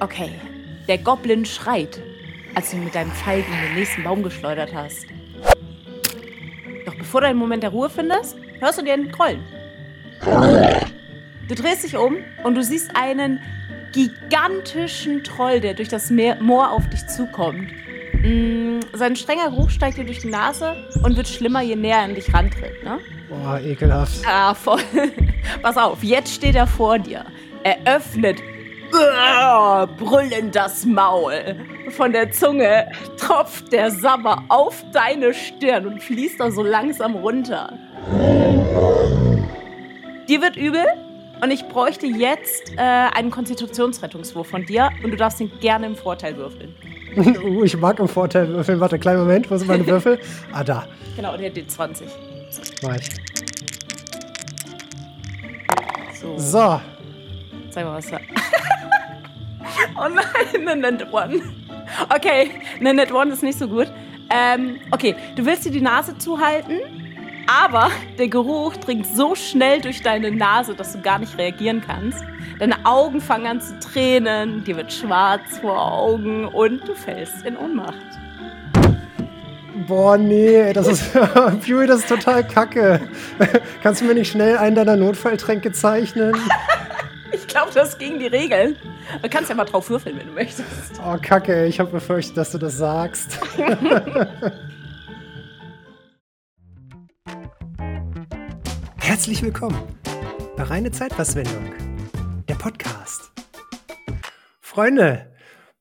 Okay, der Goblin schreit, als du ihn mit deinem Pfeil in den nächsten Baum geschleudert hast. Doch bevor du einen Moment der Ruhe findest, hörst du dir einen Grollen. Du drehst dich um und du siehst einen gigantischen Troll, der durch das Meer, Moor auf dich zukommt. Mm, sein strenger Geruch steigt dir durch die Nase und wird schlimmer, je näher er an dich rantritt. Ne? Boah, ekelhaft. Ah, voll. Pass auf, jetzt steht er vor dir. Er öffnet brüllend das Maul. Von der Zunge tropft der Sabber auf deine Stirn und fließt da so langsam runter. Dir wird übel und ich bräuchte jetzt äh, einen Konstitutionsrettungswurf von dir und du darfst ihn gerne im Vorteil würfeln. uh, ich mag im Vorteil würfeln. Warte, kleinen Moment, wo sind meine Würfel? Ah, da. Genau, der D20. Mach ich. So. So. Zeig mal, was da. oh nein, eine Net One. Okay, eine Net One ist nicht so gut. Ähm, okay, du willst dir die Nase zuhalten, aber der Geruch dringt so schnell durch deine Nase, dass du gar nicht reagieren kannst. Deine Augen fangen an zu tränen, dir wird schwarz vor Augen und du fällst in Ohnmacht. Boah, nee, das ist. Fury, das ist total kacke. Kannst du mir nicht schnell einen deiner Notfalltränke zeichnen? Ich glaube, das ist gegen die Regeln. Du kannst ja mal drauf würfeln, wenn du möchtest. Oh, kacke, ich habe befürchtet, dass du das sagst. Herzlich willkommen bei Reine Zeitverschwendung, der Podcast. Freunde,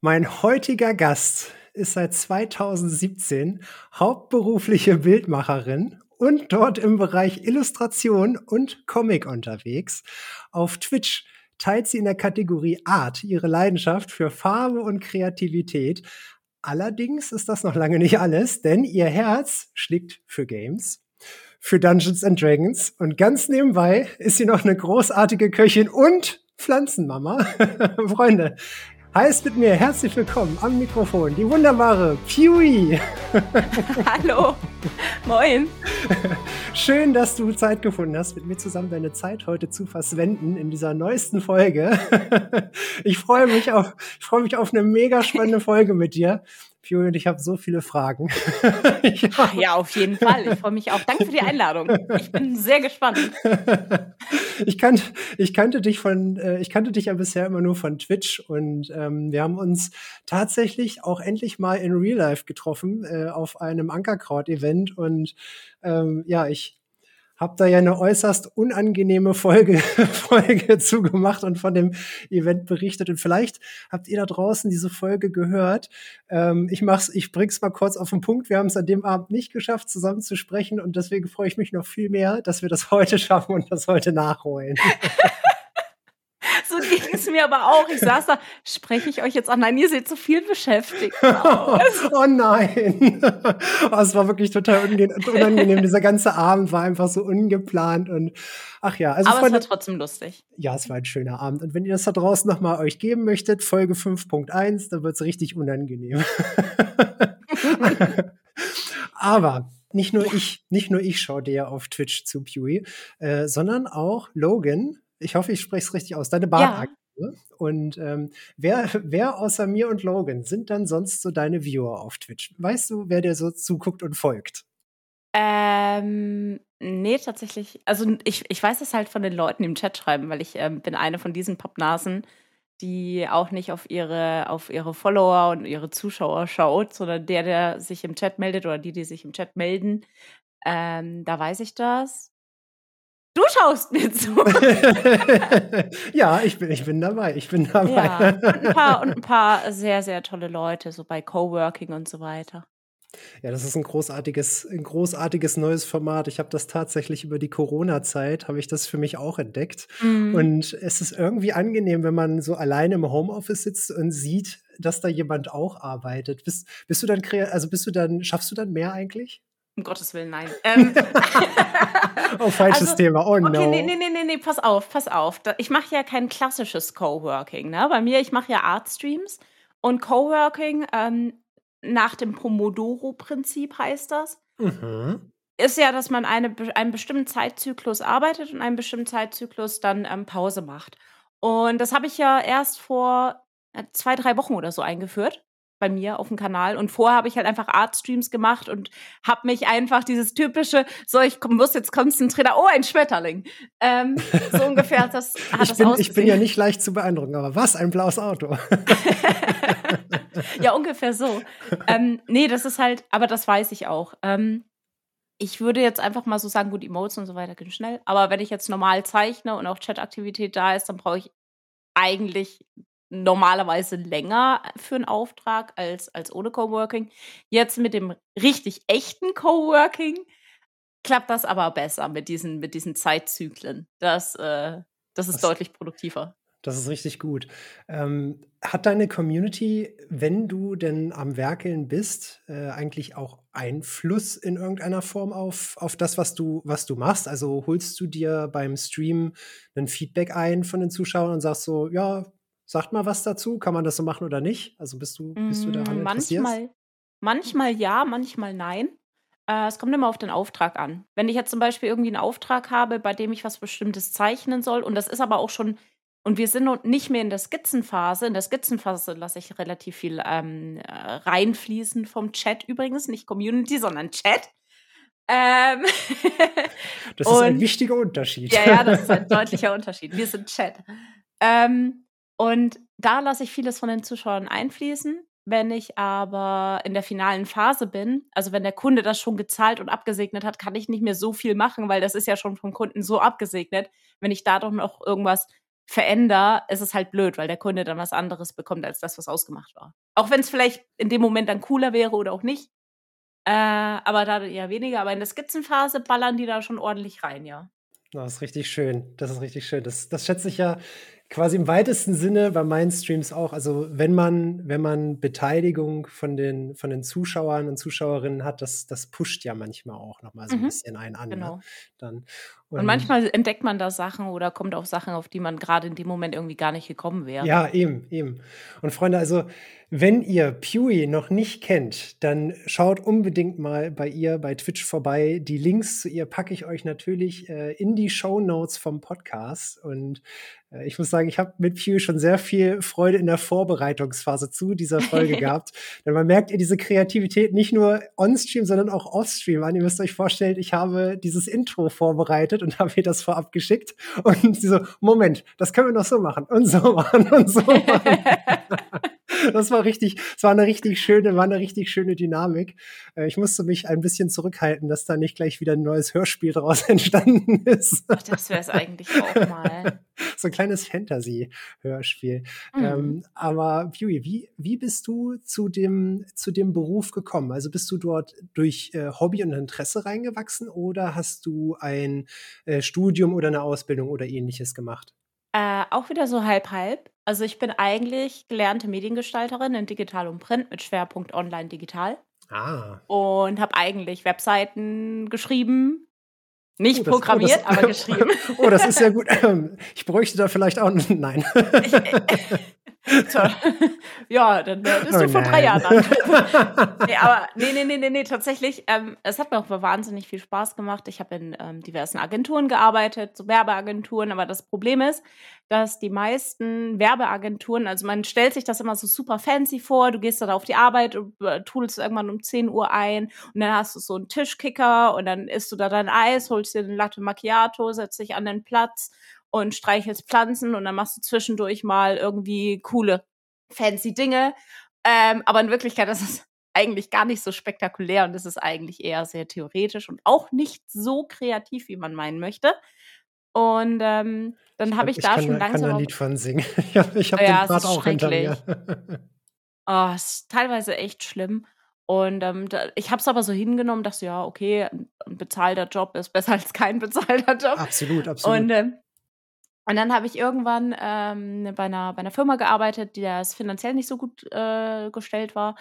mein heutiger Gast ist seit 2017 hauptberufliche Bildmacherin und dort im Bereich Illustration und Comic unterwegs. Auf Twitch teilt sie in der Kategorie Art ihre Leidenschaft für Farbe und Kreativität. Allerdings ist das noch lange nicht alles, denn ihr Herz schlägt für Games, für Dungeons and Dragons und ganz nebenbei ist sie noch eine großartige Köchin und Pflanzenmama. Freunde, heißt mit mir herzlich willkommen am Mikrofon die wunderbare Pewy. Hallo, moin. Schön, dass du Zeit gefunden hast, mit mir zusammen deine Zeit heute zu verswenden in dieser neuesten Folge. Ich freue mich auf, ich freue mich auf eine mega spannende Folge mit dir. Pewy und ich habe so viele Fragen. ja, auf jeden Fall. Ich freue mich auch. Danke für die Einladung. Ich bin sehr gespannt. Ich kannte, ich kannte dich von, äh, ich kannte dich ja bisher immer nur von Twitch und ähm, wir haben uns tatsächlich auch endlich mal in Real Life getroffen äh, auf einem Ankerkraut-Event und ähm, ja, ich habe da ja eine äußerst unangenehme Folge, Folge zugemacht und von dem Event berichtet. Und vielleicht habt ihr da draußen diese Folge gehört. Ähm, ich mach's, ich bring's mal kurz auf den Punkt. Wir haben es an dem Abend nicht geschafft, zusammen zu sprechen und deswegen freue ich mich noch viel mehr, dass wir das heute schaffen und das heute nachholen. So ging es mir aber auch. Ich saß da, spreche ich euch jetzt an? Nein, ihr seht so viel beschäftigt aus. oh nein. Oh, es war wirklich total unangenehm. Dieser ganze Abend war einfach so ungeplant und ach ja. Also aber es war trotzdem lustig. Ja, es war ein schöner Abend. Und wenn ihr das da draußen nochmal euch geben möchtet, Folge 5.1, dann wird es richtig unangenehm. aber nicht nur ich, nicht nur ich schaue dir auf Twitch zu, Pewy, äh, sondern auch Logan, ich hoffe, ich spreche es richtig aus, deine Bartakte. Ja. Und ähm, wer, wer außer mir und Logan sind dann sonst so deine Viewer auf Twitch? Weißt du, wer dir so zuguckt und folgt? Ähm, nee, tatsächlich. Also ich, ich weiß es halt von den Leuten, die im Chat schreiben, weil ich ähm, bin eine von diesen Pappnasen, die auch nicht auf ihre, auf ihre Follower und ihre Zuschauer schaut, sondern der, der sich im Chat meldet oder die, die sich im Chat melden. Ähm, da weiß ich das. Du schaust mir zu. ja, ich bin, ich bin dabei. Ich bin dabei. Ja, und ein, paar, und ein paar sehr, sehr tolle Leute, so bei Coworking und so weiter. Ja, das ist ein großartiges, ein großartiges neues Format. Ich habe das tatsächlich über die Corona-Zeit, habe ich das für mich auch entdeckt. Mhm. Und es ist irgendwie angenehm, wenn man so alleine im Homeoffice sitzt und sieht, dass da jemand auch arbeitet. Bist, bist du dann, also bist du dann, schaffst du dann mehr eigentlich? Um Gottes Willen, nein. Ähm, oh, falsches also, Thema. Oh no. Okay, nee, nee, nee, nee, pass auf, pass auf. Ich mache ja kein klassisches Coworking. Ne? Bei mir, ich mache ja Artstreams und Coworking ähm, nach dem Pomodoro-Prinzip heißt das. Mhm. Ist ja, dass man eine, einen bestimmten Zeitzyklus arbeitet und einen bestimmten Zeitzyklus dann ähm, Pause macht. Und das habe ich ja erst vor zwei, drei Wochen oder so eingeführt bei mir auf dem Kanal. Und vorher habe ich halt einfach Artstreams gemacht und habe mich einfach dieses typische, so ich muss jetzt konzentrieren, oh, ein Schmetterling. Ähm, so ungefähr das hat ich das bin, Ich bin ja nicht leicht zu beeindrucken, aber was, ein blaues Auto. ja, ungefähr so. Ähm, nee, das ist halt, aber das weiß ich auch. Ähm, ich würde jetzt einfach mal so sagen, gut, Emotes und so weiter gehen schnell. Aber wenn ich jetzt normal zeichne und auch Chataktivität da ist, dann brauche ich eigentlich normalerweise länger für einen Auftrag als, als ohne Coworking. Jetzt mit dem richtig echten Coworking klappt das aber besser mit diesen, mit diesen Zeitzyklen. Das, äh, das ist das, deutlich produktiver. Das ist richtig gut. Ähm, hat deine Community, wenn du denn am Werkeln bist, äh, eigentlich auch Einfluss in irgendeiner Form auf, auf das, was du, was du machst? Also holst du dir beim Stream ein Feedback ein von den Zuschauern und sagst so, ja, sagt mal was dazu, kann man das so machen oder nicht? Also bist du, bist du daran mm, interessiert? Manchmal, manchmal ja, manchmal nein. Äh, es kommt immer auf den Auftrag an. Wenn ich jetzt zum Beispiel irgendwie einen Auftrag habe, bei dem ich was Bestimmtes zeichnen soll, und das ist aber auch schon und wir sind nicht mehr in der Skizzenphase. In der Skizzenphase lasse ich relativ viel ähm, äh, reinfließen vom Chat übrigens, nicht Community, sondern Chat. Ähm das ist ein wichtiger Unterschied. Ja, ja, das ist ein deutlicher Unterschied. Wir sind Chat. Ähm, und da lasse ich vieles von den Zuschauern einfließen. Wenn ich aber in der finalen Phase bin, also wenn der Kunde das schon gezahlt und abgesegnet hat, kann ich nicht mehr so viel machen, weil das ist ja schon vom Kunden so abgesegnet. Wenn ich da doch noch irgendwas verändere, ist es halt blöd, weil der Kunde dann was anderes bekommt als das, was ausgemacht war. Auch wenn es vielleicht in dem Moment dann cooler wäre oder auch nicht. Äh, aber da eher weniger. Aber in der Skizzenphase ballern die da schon ordentlich rein, ja. Das ist richtig schön. Das ist richtig schön. Das, das schätze ich ja quasi im weitesten Sinne bei meinen Streams auch. Also wenn man, wenn man Beteiligung von den, von den Zuschauern und Zuschauerinnen hat, das, das pusht ja manchmal auch nochmal so ein mhm. bisschen einen an. Ne? Genau. Ne? Dann, und, und, manchmal entdeckt man da Sachen oder kommt auf Sachen, auf die man gerade in dem Moment irgendwie gar nicht gekommen wäre. Ja, eben, eben. Und Freunde, also wenn ihr Pewee noch nicht kennt, dann schaut unbedingt mal bei ihr bei Twitch vorbei. Die Links zu ihr packe ich euch natürlich äh, in die Show Notes vom Podcast. Und äh, ich muss sagen, ich habe mit Pewee schon sehr viel Freude in der Vorbereitungsphase zu dieser Folge gehabt. Denn man merkt ihr diese Kreativität nicht nur on-stream, sondern auch off-stream an. Ihr müsst euch vorstellen, ich habe dieses Intro vorbereitet und habe ihr das vorab geschickt. Und sie so, Moment, das können wir noch so machen und so machen und so machen. Das war richtig, es war eine richtig schöne, war eine richtig schöne Dynamik. Äh, ich musste mich ein bisschen zurückhalten, dass da nicht gleich wieder ein neues Hörspiel daraus entstanden ist. Ach, das wäre es eigentlich auch mal. so ein kleines Fantasy-Hörspiel. Mhm. Ähm, aber Pewee, wie, wie bist du zu dem, zu dem Beruf gekommen? Also bist du dort durch äh, Hobby und Interesse reingewachsen oder hast du ein äh, Studium oder eine Ausbildung oder ähnliches gemacht? Äh, auch wieder so halb halb. Also ich bin eigentlich gelernte Mediengestalterin in Digital und Print mit Schwerpunkt Online Digital. Ah. Und habe eigentlich Webseiten geschrieben. Nicht oh, das, programmiert, oh, das, aber geschrieben. Oh, das ist ja gut. Ich bräuchte da vielleicht auch. Nein. Ich, ja, dann äh, bist oh, du vor drei Jahren an. nee, aber nee, nee, nee, nee, nee, tatsächlich, ähm, es hat mir auch wahnsinnig viel Spaß gemacht. Ich habe in ähm, diversen Agenturen gearbeitet, so Werbeagenturen, aber das Problem ist, dass die meisten Werbeagenturen, also man stellt sich das immer so super fancy vor, du gehst dann auf die Arbeit und äh, tudelst irgendwann um 10 Uhr ein und dann hast du so einen Tischkicker und dann isst du da dein Eis, holst dir einen Latte Macchiato, setzt dich an den Platz und streichelst Pflanzen und dann machst du zwischendurch mal irgendwie coole, fancy Dinge. Ähm, aber in Wirklichkeit ist es eigentlich gar nicht so spektakulär und es ist eigentlich eher sehr theoretisch und auch nicht so kreativ, wie man meinen möchte. Und ähm, dann habe ich, ich, da schon langsam. Ich kann ein Lied von singen. ich habe hab ja, den Part auch hinter mir. oh, ist teilweise echt schlimm. Und ähm, da, ich habe es aber so hingenommen, dass ja, okay, ein bezahlter Job ist besser als kein bezahlter Job. Absolut, absolut. Und ähm, und dann habe ich irgendwann ähm, bei, einer, bei einer Firma gearbeitet, die das finanziell nicht so gut äh, gestellt war.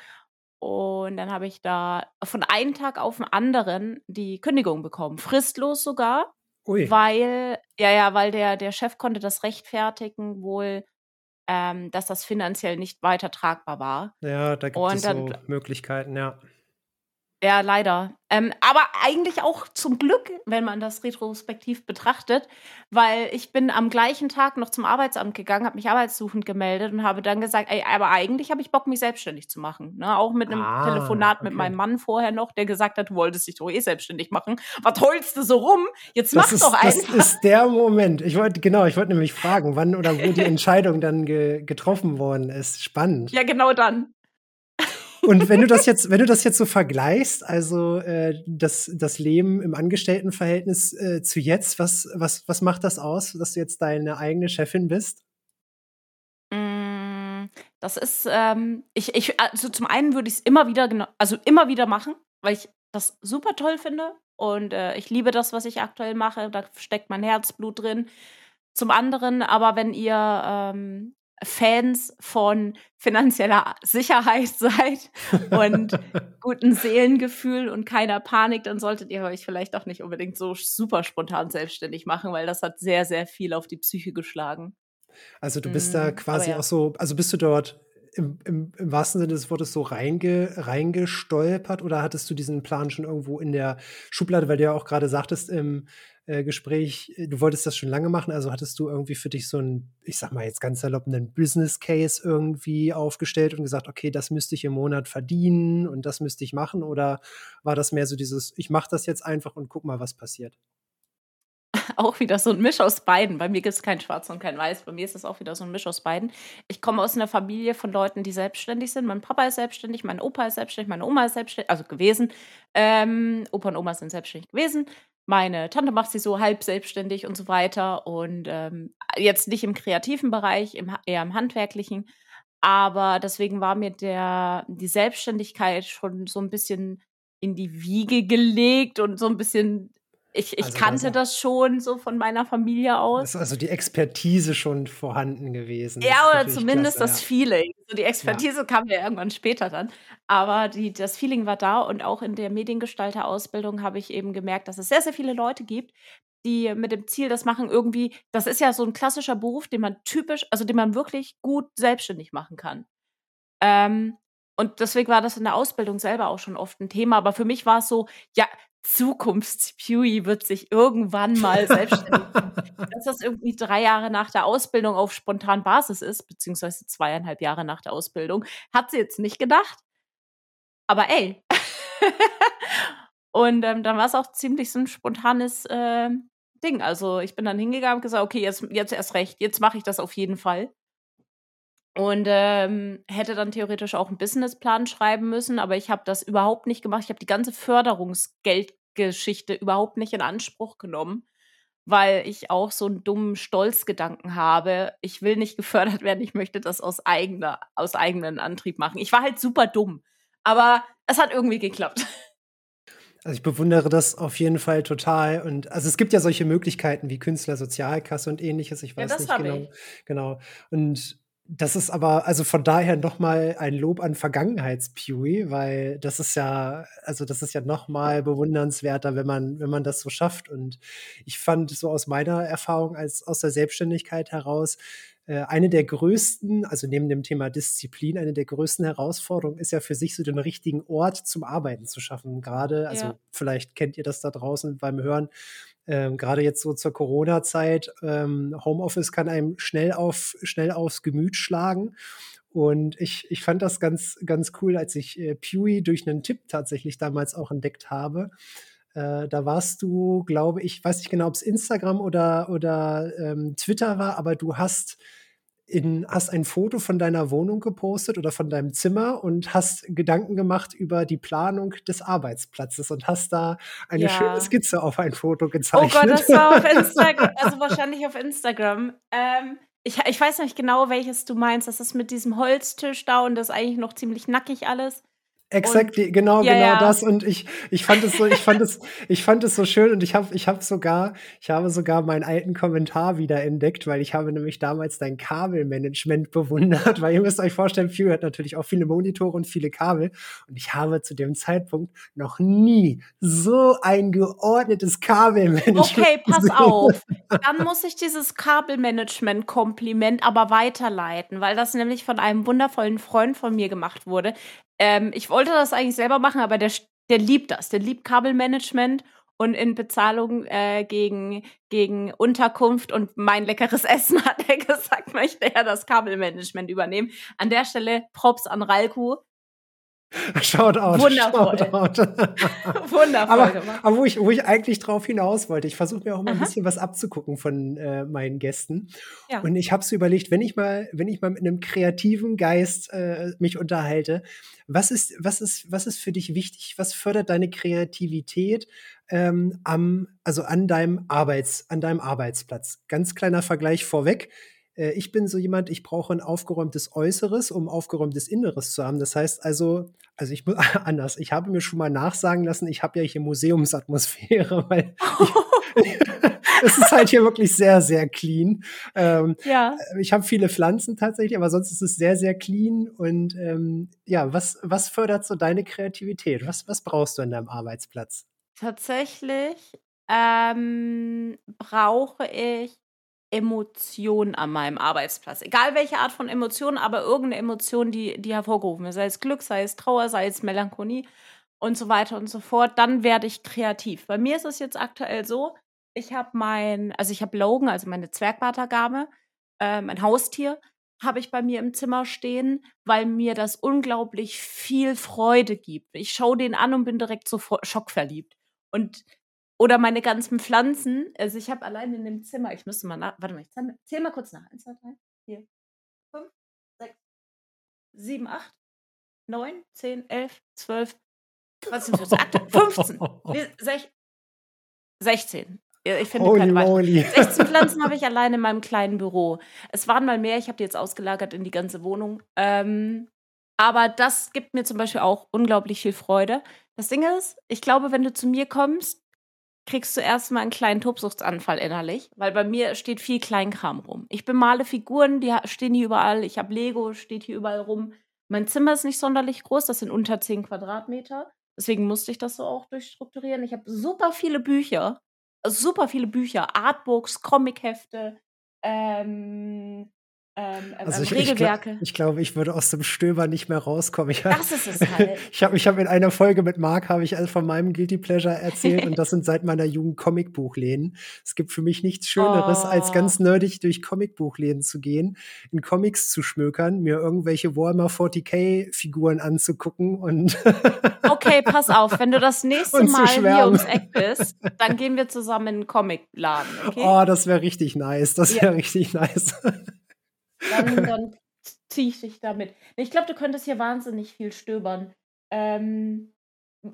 Und dann habe ich da von einem Tag auf den anderen die Kündigung bekommen, fristlos sogar. Ui. Weil, ja, ja, weil der, der Chef konnte das rechtfertigen, wohl, ähm, dass das finanziell nicht weiter tragbar war. Ja, da gibt Und es so Möglichkeiten, ja. Ja, leider. Ähm, aber eigentlich auch zum Glück, wenn man das retrospektiv betrachtet, weil ich bin am gleichen Tag noch zum Arbeitsamt gegangen, habe mich arbeitssuchend gemeldet und habe dann gesagt, ey, aber eigentlich habe ich Bock, mich selbstständig zu machen. Ne? Auch mit einem ah, Telefonat okay. mit meinem Mann vorher noch, der gesagt hat, du wolltest dich doch eh selbstständig machen. Was holst du so rum? Jetzt mach doch einfach. Das ist der Moment. Ich wollte, genau, ich wollte nämlich fragen, wann oder wo die Entscheidung dann ge getroffen worden ist. Spannend. Ja, genau dann. Und wenn du das jetzt, wenn du das jetzt so vergleichst, also äh, das, das Leben im Angestelltenverhältnis äh, zu jetzt, was, was, was macht das aus, dass du jetzt deine eigene Chefin bist? Mm, das ist, ähm, ich, ich, also zum einen würde ich es immer wieder, also immer wieder machen, weil ich das super toll finde und äh, ich liebe das, was ich aktuell mache. Da steckt mein Herzblut drin. Zum anderen, aber wenn ihr ähm, Fans von finanzieller Sicherheit seid und guten Seelengefühl und keiner Panik, dann solltet ihr euch vielleicht auch nicht unbedingt so super spontan selbstständig machen, weil das hat sehr, sehr viel auf die Psyche geschlagen. Also du bist mm, da quasi ja. auch so, also bist du dort im, im, im, wahrsten Sinne des Wortes so reinge, reingestolpert oder hattest du diesen Plan schon irgendwo in der Schublade, weil du ja auch gerade sagtest im äh, Gespräch, äh, du wolltest das schon lange machen, also hattest du irgendwie für dich so ein, ich sag mal jetzt ganz salopp, einen Business Case irgendwie aufgestellt und gesagt, okay, das müsste ich im Monat verdienen und das müsste ich machen oder war das mehr so dieses, ich mache das jetzt einfach und guck mal, was passiert? auch wieder so ein Misch aus beiden. Bei mir gibt es kein Schwarz und kein Weiß. Bei mir ist es auch wieder so ein Misch aus beiden. Ich komme aus einer Familie von Leuten, die selbstständig sind. Mein Papa ist selbstständig, mein Opa ist selbstständig, meine Oma ist selbstständig, also gewesen. Ähm, Opa und Oma sind selbstständig gewesen. Meine Tante macht sich so halb selbstständig und so weiter. Und ähm, jetzt nicht im kreativen Bereich, im, eher im handwerklichen. Aber deswegen war mir der, die Selbstständigkeit schon so ein bisschen in die Wiege gelegt und so ein bisschen ich, ich also kannte das schon so von meiner Familie aus. Ist also die Expertise schon vorhanden gewesen. Ja, oder zumindest klasse, das ja. Feeling. So die Expertise ja. kam ja irgendwann später dann. Aber die, das Feeling war da und auch in der Mediengestalter-Ausbildung habe ich eben gemerkt, dass es sehr, sehr viele Leute gibt, die mit dem Ziel das machen, irgendwie, das ist ja so ein klassischer Beruf, den man typisch, also den man wirklich gut selbstständig machen kann. Ähm, und deswegen war das in der Ausbildung selber auch schon oft ein Thema. Aber für mich war es so, ja, Zukunfts-Pewy wird sich irgendwann mal selbstständig Dass das irgendwie drei Jahre nach der Ausbildung auf spontan Basis ist, beziehungsweise zweieinhalb Jahre nach der Ausbildung, hat sie jetzt nicht gedacht. Aber ey. und ähm, dann war es auch ziemlich so ein spontanes äh, Ding. Also ich bin dann hingegangen und gesagt, okay, jetzt, jetzt erst recht, jetzt mache ich das auf jeden Fall. Und ähm, hätte dann theoretisch auch einen Businessplan schreiben müssen, aber ich habe das überhaupt nicht gemacht. Ich habe die ganze Förderungsgeldgeschichte überhaupt nicht in Anspruch genommen, weil ich auch so einen dummen Stolzgedanken habe. Ich will nicht gefördert werden, ich möchte das aus eigener, aus eigenem Antrieb machen. Ich war halt super dumm, aber es hat irgendwie geklappt. Also ich bewundere das auf jeden Fall total. Und also es gibt ja solche Möglichkeiten wie Künstlersozialkasse und ähnliches. Ich weiß ja, nicht genau. Ich. Genau. Und das ist aber, also von daher nochmal ein Lob an Vergangenheits-Pewy, weil das ist ja, also das ist ja nochmal bewundernswerter, wenn man, wenn man das so schafft. Und ich fand so aus meiner Erfahrung als aus der Selbstständigkeit heraus, eine der größten, also neben dem Thema Disziplin, eine der größten Herausforderungen ist ja für sich so den richtigen Ort zum Arbeiten zu schaffen. Gerade, also ja. vielleicht kennt ihr das da draußen beim Hören, ähm, gerade jetzt so zur Corona-Zeit, ähm, Homeoffice kann einem schnell auf schnell aufs Gemüt schlagen. Und ich, ich fand das ganz, ganz cool, als ich äh, Pewy durch einen Tipp tatsächlich damals auch entdeckt habe. Äh, da warst du, glaube ich, weiß nicht genau, ob es Instagram oder, oder ähm, Twitter war, aber du hast in, hast ein Foto von deiner Wohnung gepostet oder von deinem Zimmer und hast Gedanken gemacht über die Planung des Arbeitsplatzes und hast da eine ja. schöne Skizze auf ein Foto gezeichnet. Oh Gott, das war auf Instagram, also wahrscheinlich auf Instagram. Ähm, ich, ich weiß nicht genau, welches du meinst. Das ist mit diesem Holztisch da und das ist eigentlich noch ziemlich nackig alles. Exactly, genau, ja, genau ja. das. Und ich, ich fand es so, ich fand es, ich fand es so schön und ich habe, ich habe sogar, ich habe sogar meinen alten Kommentar wieder entdeckt, weil ich habe nämlich damals dein Kabelmanagement bewundert, weil ihr müsst euch vorstellen, Fury hat natürlich auch viele Monitore und viele Kabel und ich habe zu dem Zeitpunkt noch nie so ein geordnetes Kabelmanagement. Okay, pass auf. Dann muss ich dieses Kabelmanagement-Kompliment aber weiterleiten, weil das nämlich von einem wundervollen Freund von mir gemacht wurde, ähm, ich wollte das eigentlich selber machen, aber der der liebt das. Der liebt Kabelmanagement und in Bezahlung äh, gegen, gegen Unterkunft und mein leckeres Essen hat er gesagt, möchte er das Kabelmanagement übernehmen. An der Stelle Props an Ralku. Schaut out. Wundervoll. Shout out. Wundervoll aber, gemacht. aber wo ich, wo ich eigentlich drauf hinaus wollte, ich versuche mir auch ein Aha. bisschen was abzugucken von äh, meinen Gästen. Ja. Und ich habe so überlegt, wenn ich mal, wenn ich mal mit einem kreativen Geist äh, mich unterhalte, was ist, was ist, was ist für dich wichtig? Was fördert deine Kreativität ähm, am, also an deinem Arbeits, an deinem Arbeitsplatz? Ganz kleiner Vergleich vorweg. Äh, Ich bin so jemand, ich brauche ein aufgeräumtes Äußeres, um aufgeräumtes Inneres zu haben. Das heißt also, also ich muss anders. Ich habe mir schon mal nachsagen lassen, ich habe ja hier Museumsatmosphäre, weil es ist halt hier wirklich sehr, sehr clean. Ähm, ja. ich habe viele Pflanzen tatsächlich, aber sonst ist es sehr, sehr clean. Und ähm, ja, was, was fördert so deine Kreativität? Was, was brauchst du an deinem Arbeitsplatz? Tatsächlich ähm, brauche ich Emotionen an meinem Arbeitsplatz. Egal welche Art von Emotion, aber irgendeine Emotion, die, die hervorgerufen wird. Sei es Glück, sei es Trauer, sei es Melancholie und so weiter und so fort. Dann werde ich kreativ. Bei mir ist es jetzt aktuell so, ich habe mein, also ich habe Logan, also meine Zwergwatergabe, äh, mein Haustier, habe ich bei mir im Zimmer stehen, weil mir das unglaublich viel Freude gibt. Ich schaue den an und bin direkt so schockverliebt. Und oder meine ganzen Pflanzen. Also ich habe allein in dem Zimmer, ich müsste mal nach, warte mal, ich zähl, zähl mal kurz nach. Eins, zwei, drei, vier, fünf, sechs, sieben, acht, neun, zehn, elf, zwölf, was sind das? 15, nee, sech, 16. Ja, Ich finde Holy keine moly. 16 Pflanzen habe ich allein in meinem kleinen Büro. Es waren mal mehr, ich habe die jetzt ausgelagert in die ganze Wohnung. Ähm, aber das gibt mir zum Beispiel auch unglaublich viel Freude. Das Ding ist, ich glaube, wenn du zu mir kommst, kriegst du erstmal einen kleinen Tobsuchtsanfall innerlich, weil bei mir steht viel Kleinkram rum. Ich bemale Figuren, die stehen hier überall. Ich habe Lego, steht hier überall rum. Mein Zimmer ist nicht sonderlich groß, das sind unter 10 Quadratmeter. Deswegen musste ich das so auch durchstrukturieren. Ich habe super viele Bücher, super viele Bücher, Artbooks, Comichefte, ähm, ähm, Also ähm, ich, ich, glaub, Regelwerke. ich glaube, ich würde aus dem Stöber nicht mehr rauskommen. Ich, das ist es halt. ich habe ich hab in einer Folge mit Marc habe ich also von meinem Guilty Pleasure erzählt und das sind seit meiner Jugend Comicbuchläden. Es gibt für mich nichts Schöneres, als Oh. ganz nerdig durch Comicbuchläden zu gehen, in Comics zu schmökern, mir irgendwelche Warhammer 40k Figuren anzugucken und Okay, pass auf, wenn du das nächste Mal hier ums Eck bist, dann gehen wir zusammen in einen Comicladen, okay? oh, das wäre richtig nice. Das Ja. wäre richtig nice. Dann, dann ziehe ich dich damit. Ich glaube, du könntest hier wahnsinnig viel stöbern. Ähm,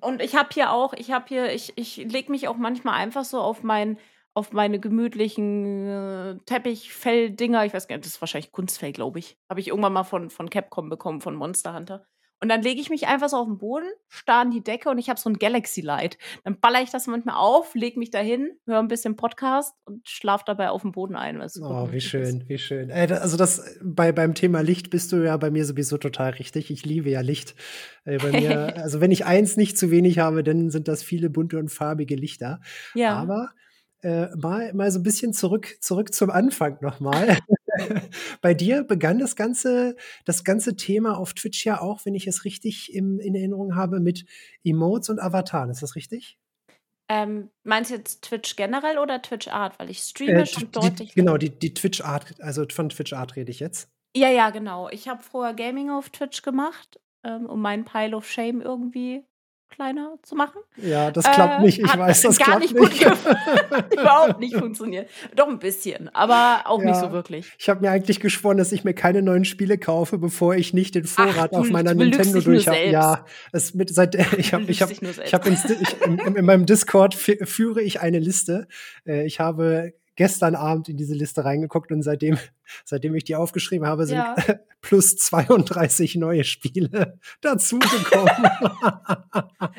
und ich habe hier auch, ich habe hier, ich, ich lege mich auch manchmal einfach so auf mein, auf meine gemütlichen äh, Teppichfell-Dinger. Ich weiß gar nicht, das ist wahrscheinlich Kunstfell, glaube ich. Habe ich irgendwann mal von, von Capcom bekommen, von Monster Hunter. Und dann lege ich mich einfach so auf den Boden, starr an die Decke und ich habe so ein Galaxy Light. Dann baller ich das manchmal auf, lege mich dahin, höre ein bisschen Podcast und schlafe dabei auf dem Boden ein. super Oh, wie schön, wie schön. Äh, da- also das bei beim Thema Licht bist du ja bei mir sowieso total richtig. Ich liebe ja Licht. Äh, bei mir, also wenn ich eins nicht zu wenig habe, dann sind das viele bunte und farbige Lichter. Ja. Aber äh, mal, mal so ein bisschen zurück, zurück zum Anfang nochmal. Bei dir begann das ganze, das ganze Thema auf Twitch ja auch, wenn ich es richtig im, in Erinnerung habe, mit Emotes und Avataren. Ist das richtig? Ähm, meinst du jetzt Twitch generell oder Twitch Art? Weil ich streame Äh, schon deutlich. genau, die, die Twitch Art, also von Twitch Art rede ich jetzt. Ja, ja, genau. Ich habe vorher Gaming auf Twitch gemacht, ähm, um meinen Pile of Shame irgendwie kleiner zu machen. Ja, das klappt Äh, nicht. Ich weiß, das gar klappt nicht gut nicht. Überhaupt nicht funktioniert. Doch ein bisschen, aber auch nicht Ja. so wirklich. Ich habe mir eigentlich geschworen, dass ich mir keine neuen Spiele kaufe, bevor ich nicht den Vorrat du- auf meiner Nintendo durch habe. Ja, es mit seit ich habe ich habe ich habe in, in, in meinem Discord fü- führe ich eine Liste. Äh, ich habe gestern Abend in diese Liste reingeguckt und seitdem seitdem ich die aufgeschrieben habe, sind Ja. plus 32 neue Spiele dazugekommen.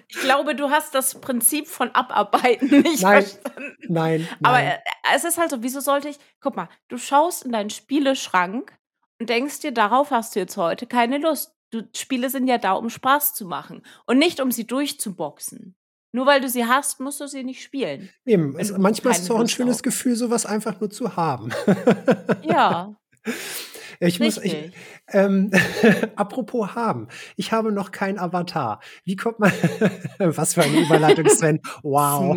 Ich glaube, du hast das Prinzip von Abarbeiten nicht Nein. verstanden. nein, Aber nein. äh, es ist halt so, wieso sollte ich, guck mal, du schaust in deinen Spieleschrank und denkst dir, darauf hast du jetzt heute keine Lust. Du, Spiele sind ja da, um Spaß zu machen und nicht, um sie durchzuboxen. Nur weil du sie hast, musst du sie nicht spielen. Eben, du manchmal ist es auch ein schönes auf- Gefühl, sowas einfach nur zu haben. Ja. Ich muss, ich, ähm, apropos haben, ich habe noch kein Avatar. Wie kommt man, was für eine Überleitung, Sven, wow.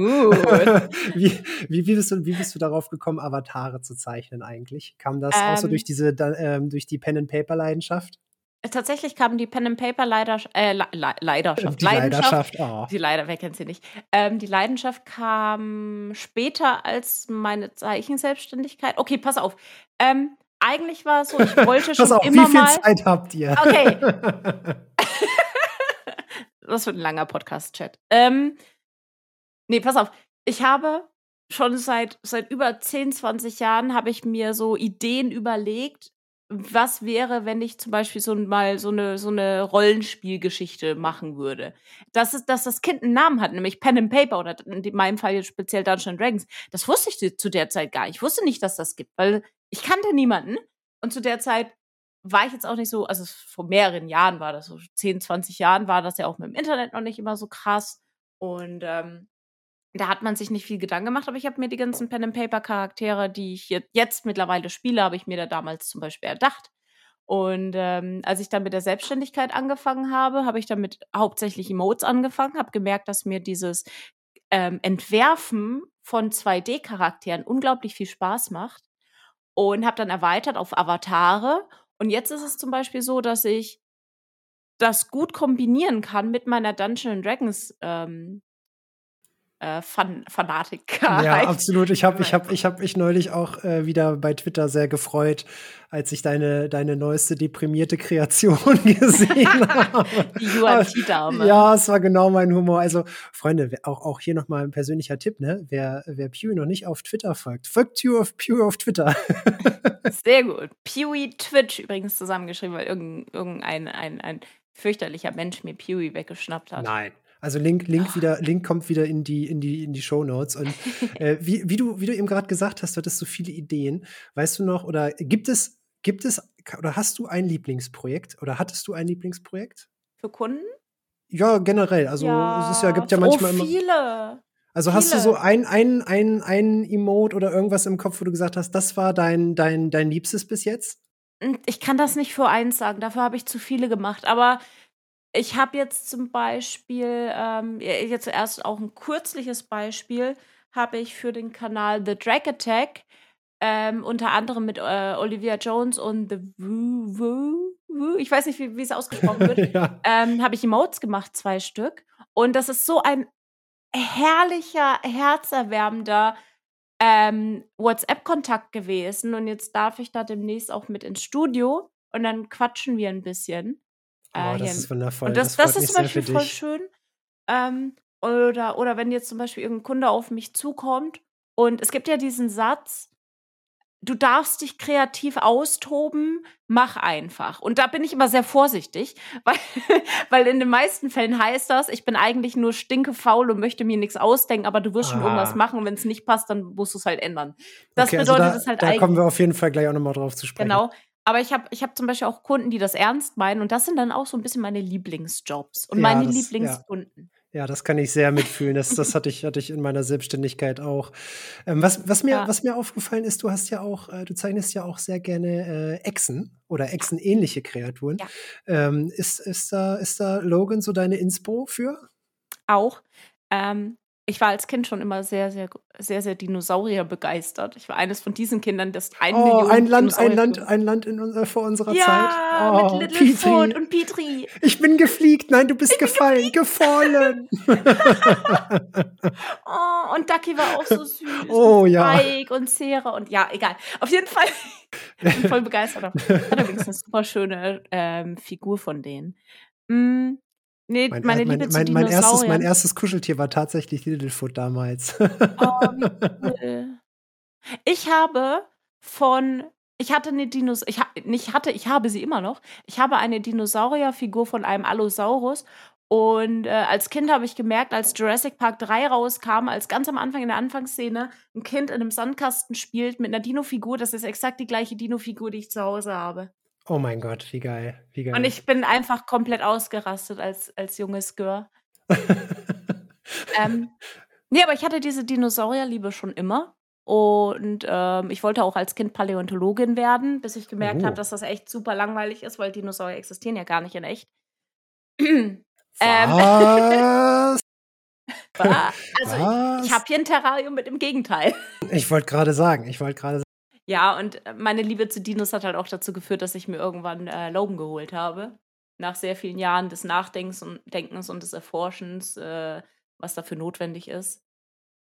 wie, wie, wie, bist du, wie bist du darauf gekommen, Avatare zu zeichnen eigentlich? Kam das ähm, auch so durch diese, ähm, durch die Pen-and-Paper-Leidenschaft? Tatsächlich kam die Pen and Paper Leider, äh, Le Leiderschaft. Die Leidenschaft, oh. Die Leider, wer kennt sie nicht? Ähm, die Leidenschaft kam später als meine Zeichenselbstständigkeit. Okay, pass auf. Ähm, eigentlich war es so, ich wollte schon pass auf, immer wie viel mal. Zeit habt ihr? Okay. das wird ein langer Podcast-Chat. Ähm, nee, pass auf. Ich habe schon seit, seit über 10, 20 Jahren habe ich mir so Ideen überlegt, was wäre, wenn ich zum Beispiel so mal so eine, so eine Rollenspielgeschichte machen würde. Dass, es, dass das Kind einen Namen hat, nämlich Pen and Paper oder in meinem Fall jetzt speziell Dungeons Dragons. Das wusste ich zu der Zeit gar nicht. Ich wusste nicht, dass das gibt, weil ich kannte niemanden. Und zu der Zeit war ich jetzt auch nicht so, also vor mehreren Jahren war das, so 10, 20 Jahren war das ja auch mit dem Internet noch nicht immer so krass. Und ähm, da hat man sich nicht viel Gedanken gemacht, aber ich habe mir die ganzen Pen-and-Paper-Charaktere, die ich jetzt mittlerweile spiele, habe ich mir da damals zum Beispiel erdacht. Und ähm, als ich dann mit der Selbstständigkeit angefangen habe, habe ich damit hauptsächlich Emotes angefangen, habe gemerkt, dass mir dieses ähm, Entwerfen von 2D-Charakteren unglaublich viel Spaß macht und habe dann erweitert auf Avatare. Und jetzt ist es zum Beispiel so, dass ich das gut kombinieren kann mit meiner Dungeons Dragons ähm, äh, Fan Fanatiker. Ja, absolut. Ich habe ich hab, ich hab mich neulich auch äh, wieder bei Twitter sehr gefreut, als ich deine, deine neueste deprimierte Kreation gesehen habe. Die UNT-Dame. Ja, es war genau mein Humor. Also, Freunde, auch, auch hier nochmal ein persönlicher Tipp, ne? Wer, wer Pew noch nicht auf Twitter folgt, folgt Pew auf, Pew auf Twitter. Sehr gut. Pewy Twitch übrigens zusammengeschrieben, weil irgendein, irgendein ein, ein fürchterlicher Mensch mir Pewy weggeschnappt hat. Nein. Also Link, Link oh. wieder, Link kommt wieder in die, in die, in die Show Notes. Und äh, wie, wie du, wie du eben gerade gesagt hast, du hattest so viele Ideen. Weißt du noch, oder gibt es, gibt es, oder hast du ein Lieblingsprojekt? Oder hattest du ein Lieblingsprojekt? Für Kunden? Ja, generell. Also ja, es ist ja, gibt ja manchmal oh, viele. Immer, also viele. hast du so ein, ein, ein, ein Emote oder irgendwas im Kopf, wo du gesagt hast, das war dein, dein, dein Liebstes bis jetzt? Hm, ich kann das nicht für eins sagen, dafür habe ich zu viele gemacht. Aber ich habe jetzt zum Beispiel, ähm, jetzt zuerst auch ein kürzliches Beispiel, habe ich für den Kanal The Drag Attack ähm, unter anderem mit äh, Olivia Jones und The Woo Woo, Woo ich weiß nicht, wie, wie es ausgesprochen wird, ja. ähm, habe ich Emotes gemacht, zwei Stück. Und das ist so ein herrlicher, herzerwärmender ähm, WhatsApp-Kontakt gewesen. Und jetzt darf ich da demnächst auch mit ins Studio und dann quatschen wir ein bisschen. Oh, das ist wundervoll. Und das, das, das ist zum Beispiel voll schön. Ähm, oder, oder wenn jetzt zum Beispiel irgendein Kunde auf mich zukommt und es gibt ja diesen Satz, du darfst dich kreativ austoben, mach einfach. Und da bin ich immer sehr vorsichtig, weil, weil in den meisten Fällen heißt das, ich bin eigentlich nur stinkefaul und möchte mir nichts ausdenken, aber du wirst schon irgendwas ah. machen und wenn es nicht passt, dann musst du es halt ändern. Das okay, bedeutet also da, es halt. Da kommen wir auf jeden Fall gleich auch nochmal drauf zu sprechen. Genau. Aber ich habe ich hab zum Beispiel auch Kunden, die das ernst meinen und das sind dann auch so ein bisschen meine Lieblingsjobs und ja, meine das, Lieblingskunden. Ja. ja. das kann ich sehr mitfühlen. Das, das hatte, ich, hatte ich in meiner Selbstständigkeit auch. Ähm, was, was, mir, ja. was mir aufgefallen ist, du hast ja auch, äh, du zeichnest ja auch sehr gerne äh, Echsen oder Echsen-ähnliche Kreaturen. Ähm, ist, ist, da, ist da Logan so deine Inspo für? Auch. Ähm, ich war als Kind schon immer sehr, sehr, sehr, sehr Dinosaurier begeistert. Ich war eines von diesen Kindern, das ein oh, Million ein Land, ein Land, ein Land in, uh, vor unserer ja, Zeit. Oh, mit Littlefoot und Petri. Ich bin gefliegt. Nein, du bist ich gefallen, gefallen. oh, und Ducky war auch so süß. Oh ja. Mike und Sarah und ja, egal. Auf jeden Fall. ich bin voll begeistert. Hat übrigens eine super schöne ähm, Figur von denen. Mm, Nee, mein, meine Liebe mein, mein, mein, erstes, mein erstes Kuscheltier war tatsächlich Littlefoot damals. Oh, cool. Ich habe von ich hatte eine Dinosaurier, ich ha nicht hatte, ich habe sie immer noch. Ich habe eine Dinosaurierfigur von einem Allosaurus und äh, als Kind habe ich gemerkt, als Jurassic Park 3 rauskam, als ganz am Anfang in der Anfangsszene ein Kind in einem Sandkasten spielt mit einer Dino-Figur, das ist exakt die gleiche Dino-Figur, die ich zu Hause habe. Oh mein Gott, wie geil, wie geil. Und ich bin einfach komplett ausgerastet als, als junges Gör. ähm, nee, aber ich hatte diese Dinosaurierliebe schon immer. Und ähm, ich wollte auch als Kind Paläontologin werden, bis ich gemerkt oh. habe, dass das echt super langweilig ist, weil Dinosaurier existieren ja gar nicht in echt. Ähm, Was? also Was? ich habe hier ein Terrarium mit dem Gegenteil. Ich wollte gerade sagen, ich wollte gerade sagen. Ja, und meine Liebe zu Dinos hat halt auch dazu geführt, dass ich mir irgendwann äh, Logan geholt habe. Nach sehr vielen Jahren des Nachdenkens und Denkens und des Erforschens, äh, was dafür notwendig ist.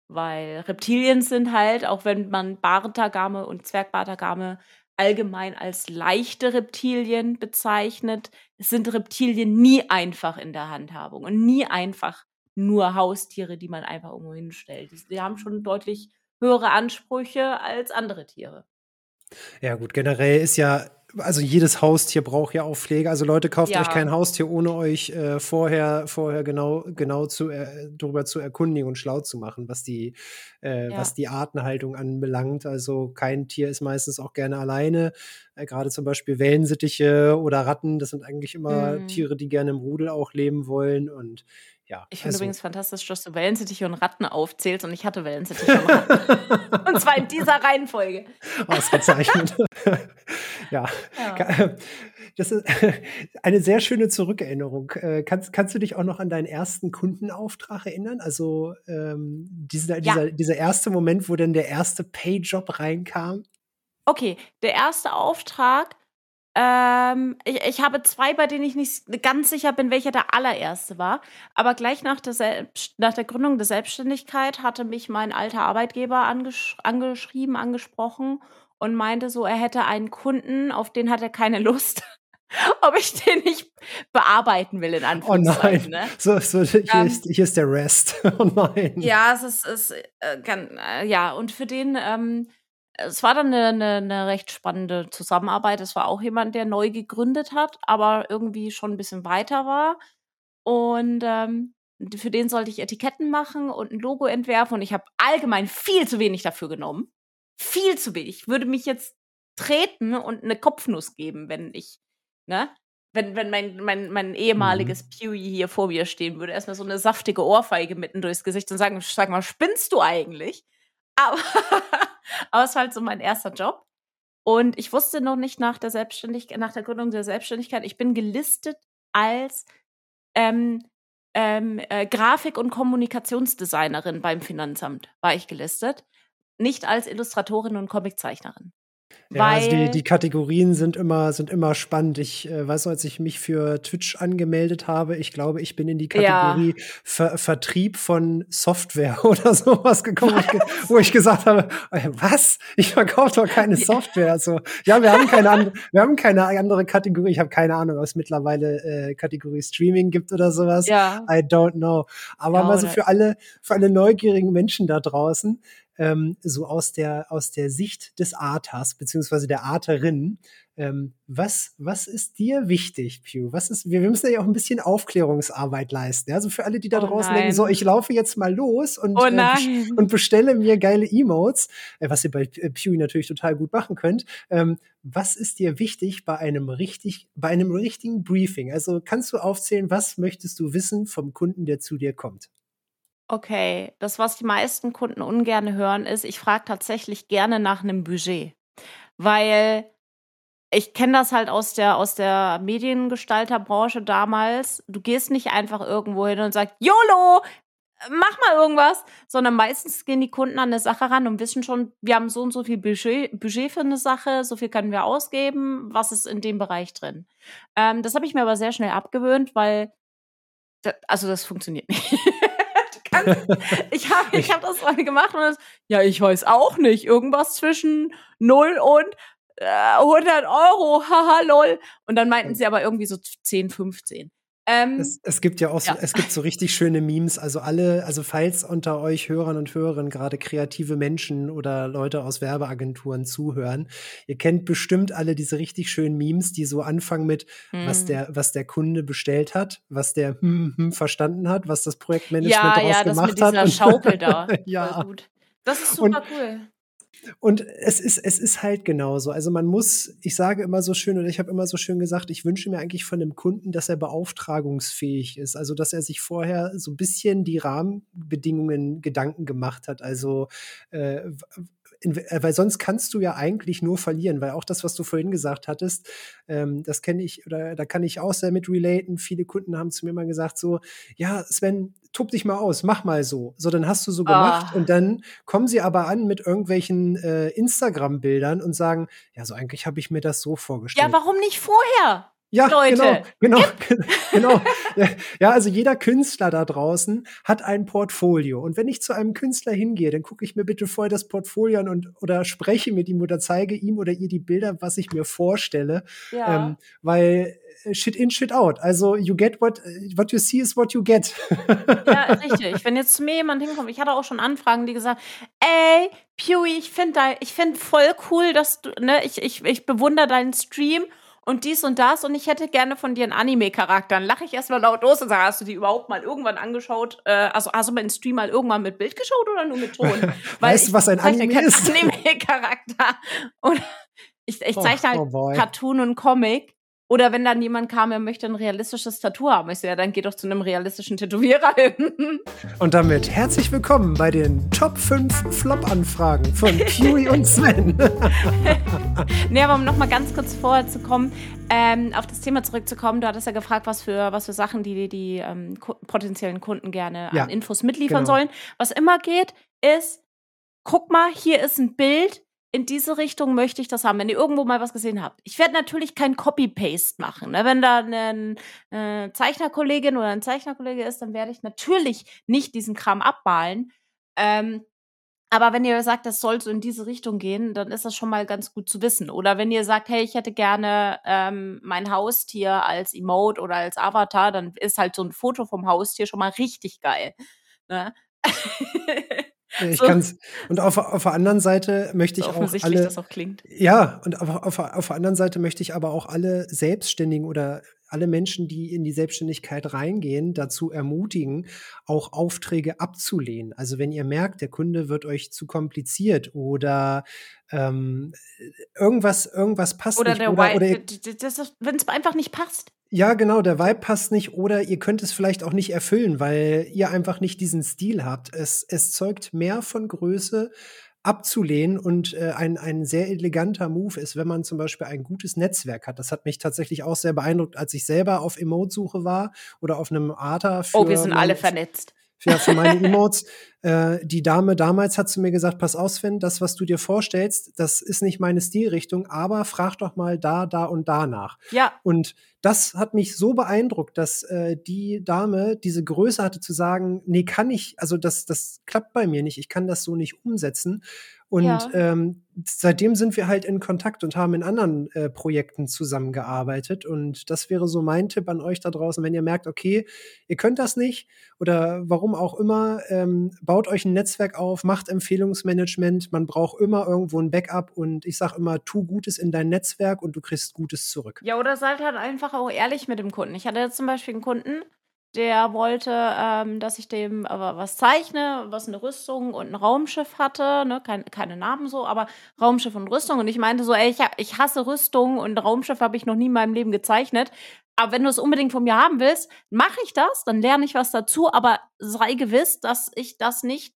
Weil Reptilien sind halt, auch wenn man Bartagame und Zwergbartagame allgemein als leichte Reptilien bezeichnet, sind Reptilien nie einfach in der Handhabung und nie einfach nur Haustiere, die man einfach irgendwo hinstellt. Die haben schon deutlich höhere Ansprüche als andere Tiere. Ja, gut, generell ist ja also jedes Haustier braucht ja auch Pflege. Also Leute, kauft ja. euch kein Haustier, ohne euch äh, vorher, vorher genau, genau zu, äh, darüber zu erkundigen und schlau zu machen, was die, äh, ja. was die Artenhaltung anbelangt. Also kein Tier ist meistens auch gerne alleine. Äh, Gerade zum Beispiel Wellensittiche oder Ratten, das sind eigentlich immer mhm. Tiere, die gerne im Rudel auch leben wollen. Und ja. Ich finde also, übrigens fantastisch, dass du Wellensittiche und Ratten aufzählst und ich hatte Wellensittiche und Ratten. und zwar in dieser Reihenfolge. Ausgezeichnet. ja. ja. Das ist eine sehr schöne Zurückerinnerung. Äh, kannst, kannst du dich auch noch an deinen ersten Kundenauftrag erinnern? Also ähm, dieser, ja. dieser, dieser erste Moment, wo dann der erste Payjob reinkam? Okay, der erste Auftrag ähm, ich, ich habe zwei, bei denen ich nicht ganz sicher bin, welcher der allererste war. Aber gleich nach der, Selbst nach der Gründung der Selbstständigkeit hatte mich mein alter Arbeitgeber angesch angeschrieben, angesprochen und meinte so, er hätte einen Kunden, auf den hat er keine Lust. ob ich den nicht bearbeiten will, in Anführungszeichen. Oh nein, ne? so, so, hier, ähm, ist, hier ist der Rest. oh nein. Ja, es ist, ist äh, kann, äh, ja, und für den ähm, es war dann eine, eine, eine, recht spannende Zusammenarbeit. Es war auch jemand, der neu gegründet hat, aber irgendwie schon ein bisschen weiter war. Und ähm, für den sollte ich Etiketten machen und ein Logo entwerfen. Und ich habe allgemein viel zu wenig dafür genommen. Viel zu wenig. Ich würde mich jetzt treten und eine Kopfnuss geben, wenn ich, ne? Wenn, wenn mein, mein, mein ehemaliges mhm. Pewee hier vor mir stehen würde, erstmal so eine saftige Ohrfeige mitten durchs Gesicht und sagen, sag mal, spinnst du eigentlich? Aber Aber es war halt so mein erster Job. Und ich wusste noch nicht nach der Selbstständigkeit, nach der Gründung der Selbstständigkeit, ich bin gelistet als ähm, ähm, äh, Grafik- und Kommunikationsdesignerin beim Finanzamt, war ich gelistet. Nicht als Illustratorin und Comiczeichnerin. Ja, also die, die Kategorien sind immer, sind immer spannend. Ich äh, weiß noch, als ich mich für Twitch angemeldet habe, ich glaube, ich bin in die Kategorie ja. Ver Vertrieb von Software oder sowas gekommen, was? wo ich gesagt habe, äh, was? Ich verkaufe doch keine Software. So, ja, wir haben keine andere, wir haben keine andere Kategorie. Ich habe keine Ahnung, ob es mittlerweile äh, Kategorie Streaming gibt oder sowas. Ja. I don't know. Aber ja, mal so für alle, für alle neugierigen Menschen da draußen ähm, so aus der, aus der Sicht des Arters, beziehungsweise der Arterin, ähm, was, was ist dir wichtig, Pew? Was ist, wir, wir müssen ja auch ein bisschen Aufklärungsarbeit leisten. Also für alle, die da oh draußen nein. denken, so, ich laufe jetzt mal los und, oh äh, und bestelle mir geile Emotes, äh, was ihr bei äh, Pew natürlich total gut machen könnt. Ähm, was ist dir wichtig bei einem richtig, bei einem richtigen Briefing? Also kannst du aufzählen, was möchtest du wissen vom Kunden, der zu dir kommt? Okay, das, was die meisten Kunden ungern hören, ist, ich frage tatsächlich gerne nach einem Budget. Weil ich kenne das halt aus der, aus der Mediengestalterbranche damals. Du gehst nicht einfach irgendwo hin und sagst, YOLO, mach mal irgendwas, sondern meistens gehen die Kunden an eine Sache ran und wissen schon, wir haben so und so viel Budget, Budget für eine Sache, so viel können wir ausgeben, was ist in dem Bereich drin. Ähm, das habe ich mir aber sehr schnell abgewöhnt, weil, also das funktioniert nicht. ich habe ich hab das mal gemacht und das, ja, ich weiß auch nicht. Irgendwas zwischen 0 und äh, 100 Euro, haha, lol. Und dann meinten sie aber irgendwie so 10, 15. Ähm, es, es, gibt ja auch so, ja. es gibt so richtig schöne Memes. Also alle, also falls unter euch Hörern und Hörerinnen gerade kreative Menschen oder Leute aus Werbeagenturen zuhören, ihr kennt bestimmt alle diese richtig schönen Memes, die so anfangen mit, hm. was der, was der Kunde bestellt hat, was der hm, hm, verstanden hat, was das Projektmanagement ja, daraus ja, gemacht hat. Ja, das mit dieser Schaukel da. ja, gut. Das ist super und, cool. Und es ist, es ist halt genauso. Also man muss, ich sage immer so schön oder ich habe immer so schön gesagt, ich wünsche mir eigentlich von dem Kunden, dass er beauftragungsfähig ist. Also dass er sich vorher so ein bisschen die Rahmenbedingungen Gedanken gemacht hat. Also äh, in, äh, weil sonst kannst du ja eigentlich nur verlieren, weil auch das, was du vorhin gesagt hattest, ähm, das kenne ich oder da kann ich auch sehr mit relaten. Viele Kunden haben zu mir mal gesagt so, ja, Sven, tob dich mal aus, mach mal so. So, dann hast du so gemacht oh. und dann kommen sie aber an mit irgendwelchen äh, Instagram-Bildern und sagen, ja, so eigentlich habe ich mir das so vorgestellt. Ja, warum nicht vorher? Ja, Leute. genau, genau, genau. Ja, also jeder Künstler da draußen hat ein Portfolio. Und wenn ich zu einem Künstler hingehe, dann gucke ich mir bitte vorher das Portfolio an und oder spreche mit ihm oder zeige ihm oder ihr die Bilder, was ich mir vorstelle. Ja. Ähm, weil äh, shit in, shit out. Also you get what, what you see is what you get. ja, richtig. Wenn jetzt zu mir jemand hinkommt, ich hatte auch schon Anfragen, die gesagt, ey, Pewy, ich finde ich finde voll cool, dass du, ne, ich, ich, ich bewundere deinen Stream und dies und das und ich hätte gerne von dir einen Anime-Charakter. Dann lache ich erstmal laut los und sage, hast du die überhaupt mal irgendwann angeschaut? Äh, also hast du meinen Stream mal irgendwann mit Bild geschaut oder nur mit Ton? Weil weißt du, was ein Anime ist? Anime-Charakter. Ich, ich zeichne halt oh, oh Cartoon und Comic oder wenn dann jemand kam, er möchte ein realistisches Tattoo haben. Ich so, ja, dann geht doch zu einem realistischen Tätowierer hin. Und damit herzlich willkommen bei den Top 5 Flop-Anfragen von Kiwi und Sven. nee, aber um nochmal ganz kurz vorher zu kommen, ähm, auf das Thema zurückzukommen, du hattest ja gefragt, was für, was für Sachen die die, die ähm, potenziellen Kunden gerne ja, an Infos mitliefern genau. sollen. Was immer geht, ist, guck mal, hier ist ein Bild, in diese Richtung möchte ich das haben, wenn ihr irgendwo mal was gesehen habt. Ich werde natürlich kein Copy-Paste machen. Ne? Wenn da eine äh, Zeichnerkollegin oder ein Zeichnerkollege ist, dann werde ich natürlich nicht diesen Kram abmalen. Ähm, aber wenn ihr sagt, das soll so in diese Richtung gehen, dann ist das schon mal ganz gut zu wissen. Oder wenn ihr sagt, hey, ich hätte gerne ähm, mein Haustier als Emote oder als Avatar, dann ist halt so ein Foto vom Haustier schon mal richtig geil. Ne? Ich so. kann's. Und auf, auf der anderen Seite möchte ich so auch alle. Das auch klingt. Ja, und auf, auf, auf der anderen Seite möchte ich aber auch alle Selbstständigen oder alle Menschen, die in die Selbstständigkeit reingehen, dazu ermutigen, auch Aufträge abzulehnen. Also wenn ihr merkt, der Kunde wird euch zu kompliziert oder ähm, irgendwas, irgendwas passt oder nicht. Der oder, oder wenn es einfach nicht passt. Ja, genau, der Vibe passt nicht oder ihr könnt es vielleicht auch nicht erfüllen, weil ihr einfach nicht diesen Stil habt. Es, es zeugt mehr von Größe abzulehnen und äh, ein, ein sehr eleganter Move ist, wenn man zum Beispiel ein gutes Netzwerk hat. Das hat mich tatsächlich auch sehr beeindruckt, als ich selber auf Emote-Suche war oder auf einem Arta. Für oh, wir sind alle vernetzt. Für, für meine Emotes. Äh, die Dame damals hat zu mir gesagt, pass auf, Sven, das, was du dir vorstellst, das ist nicht meine Stilrichtung, aber frag doch mal da, da und danach. Ja. Und das hat mich so beeindruckt, dass äh, die Dame diese Größe hatte zu sagen, nee, kann ich, also das, das klappt bei mir nicht, ich kann das so nicht umsetzen. Und ja. ähm, seitdem sind wir halt in Kontakt und haben in anderen äh, Projekten zusammengearbeitet. Und das wäre so mein Tipp an euch da draußen, wenn ihr merkt, okay, ihr könnt das nicht oder warum auch immer, ähm, baut euch ein Netzwerk auf, macht Empfehlungsmanagement. Man braucht immer irgendwo ein Backup und ich sage immer, tu Gutes in dein Netzwerk und du kriegst Gutes zurück. Ja, oder seid halt einfach auch ehrlich mit dem Kunden. Ich hatte jetzt zum Beispiel einen Kunden, der wollte, ähm, dass ich dem aber was zeichne, was eine Rüstung und ein Raumschiff hatte, ne? Kein, keine Namen so, aber Raumschiff und Rüstung. Und ich meinte so, ey, ich, ich hasse Rüstung und Raumschiff habe ich noch nie in meinem Leben gezeichnet. Aber wenn du es unbedingt von mir haben willst, mache ich das, dann lerne ich was dazu, aber sei gewiss, dass ich das nicht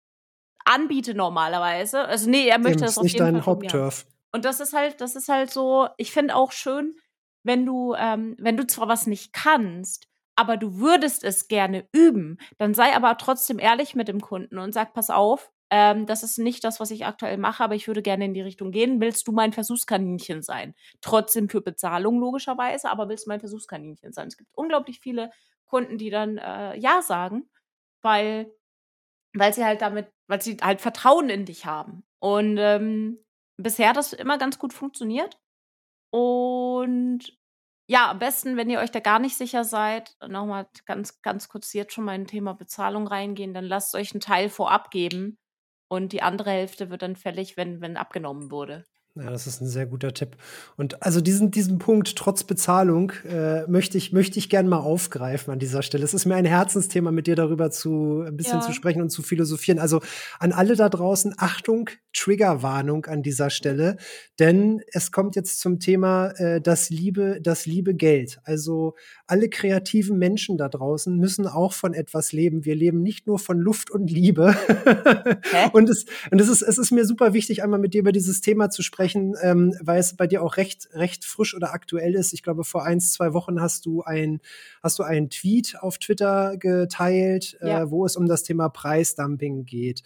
anbiete normalerweise. Also nee, er möchte Eben, das auf nicht jeden Fall Hauptturf. Und das ist halt, das ist halt so, ich finde auch schön, wenn du, ähm, wenn du zwar was nicht kannst, aber du würdest es gerne üben, dann sei aber trotzdem ehrlich mit dem Kunden und sag, pass auf, ähm, das ist nicht das, was ich aktuell mache, aber ich würde gerne in die Richtung gehen. Willst du mein Versuchskaninchen sein? Trotzdem für Bezahlung logischerweise, aber willst du mein Versuchskaninchen sein? Es gibt unglaublich viele Kunden, die dann äh, Ja sagen, weil, weil sie halt damit, weil sie halt Vertrauen in dich haben. Und ähm, bisher hat das immer ganz gut funktioniert. Und ja, am besten, wenn ihr euch da gar nicht sicher seid, nochmal ganz, ganz kurz jetzt schon mal in Thema Bezahlung reingehen, dann lasst euch einen Teil vorab geben und die andere Hälfte wird dann fällig, wenn, wenn abgenommen wurde. Ja, das ist ein sehr guter Tipp. Und also diesen, diesen Punkt, trotz Bezahlung, äh, möchte ich, möchte ich gerne mal aufgreifen an dieser Stelle. Es ist mir ein Herzensthema, mit dir darüber zu ein bisschen ja. zu sprechen und zu philosophieren. Also an alle da draußen, Achtung, Triggerwarnung an dieser Stelle, denn es kommt jetzt zum Thema äh, das liebe, das liebe Geld. Also alle kreativen Menschen da draußen müssen auch von etwas leben. Wir leben nicht nur von Luft und Liebe. und es, und es ist, es ist mir super wichtig, einmal mit dir über dieses Thema zu sprechen, ähm, weil es bei dir auch recht, recht frisch oder aktuell ist. Ich glaube, vor eins, zwei Wochen hast du ein, hast du einen Tweet auf Twitter geteilt, äh, ja. äh, wo es um das Thema Preisdumping geht.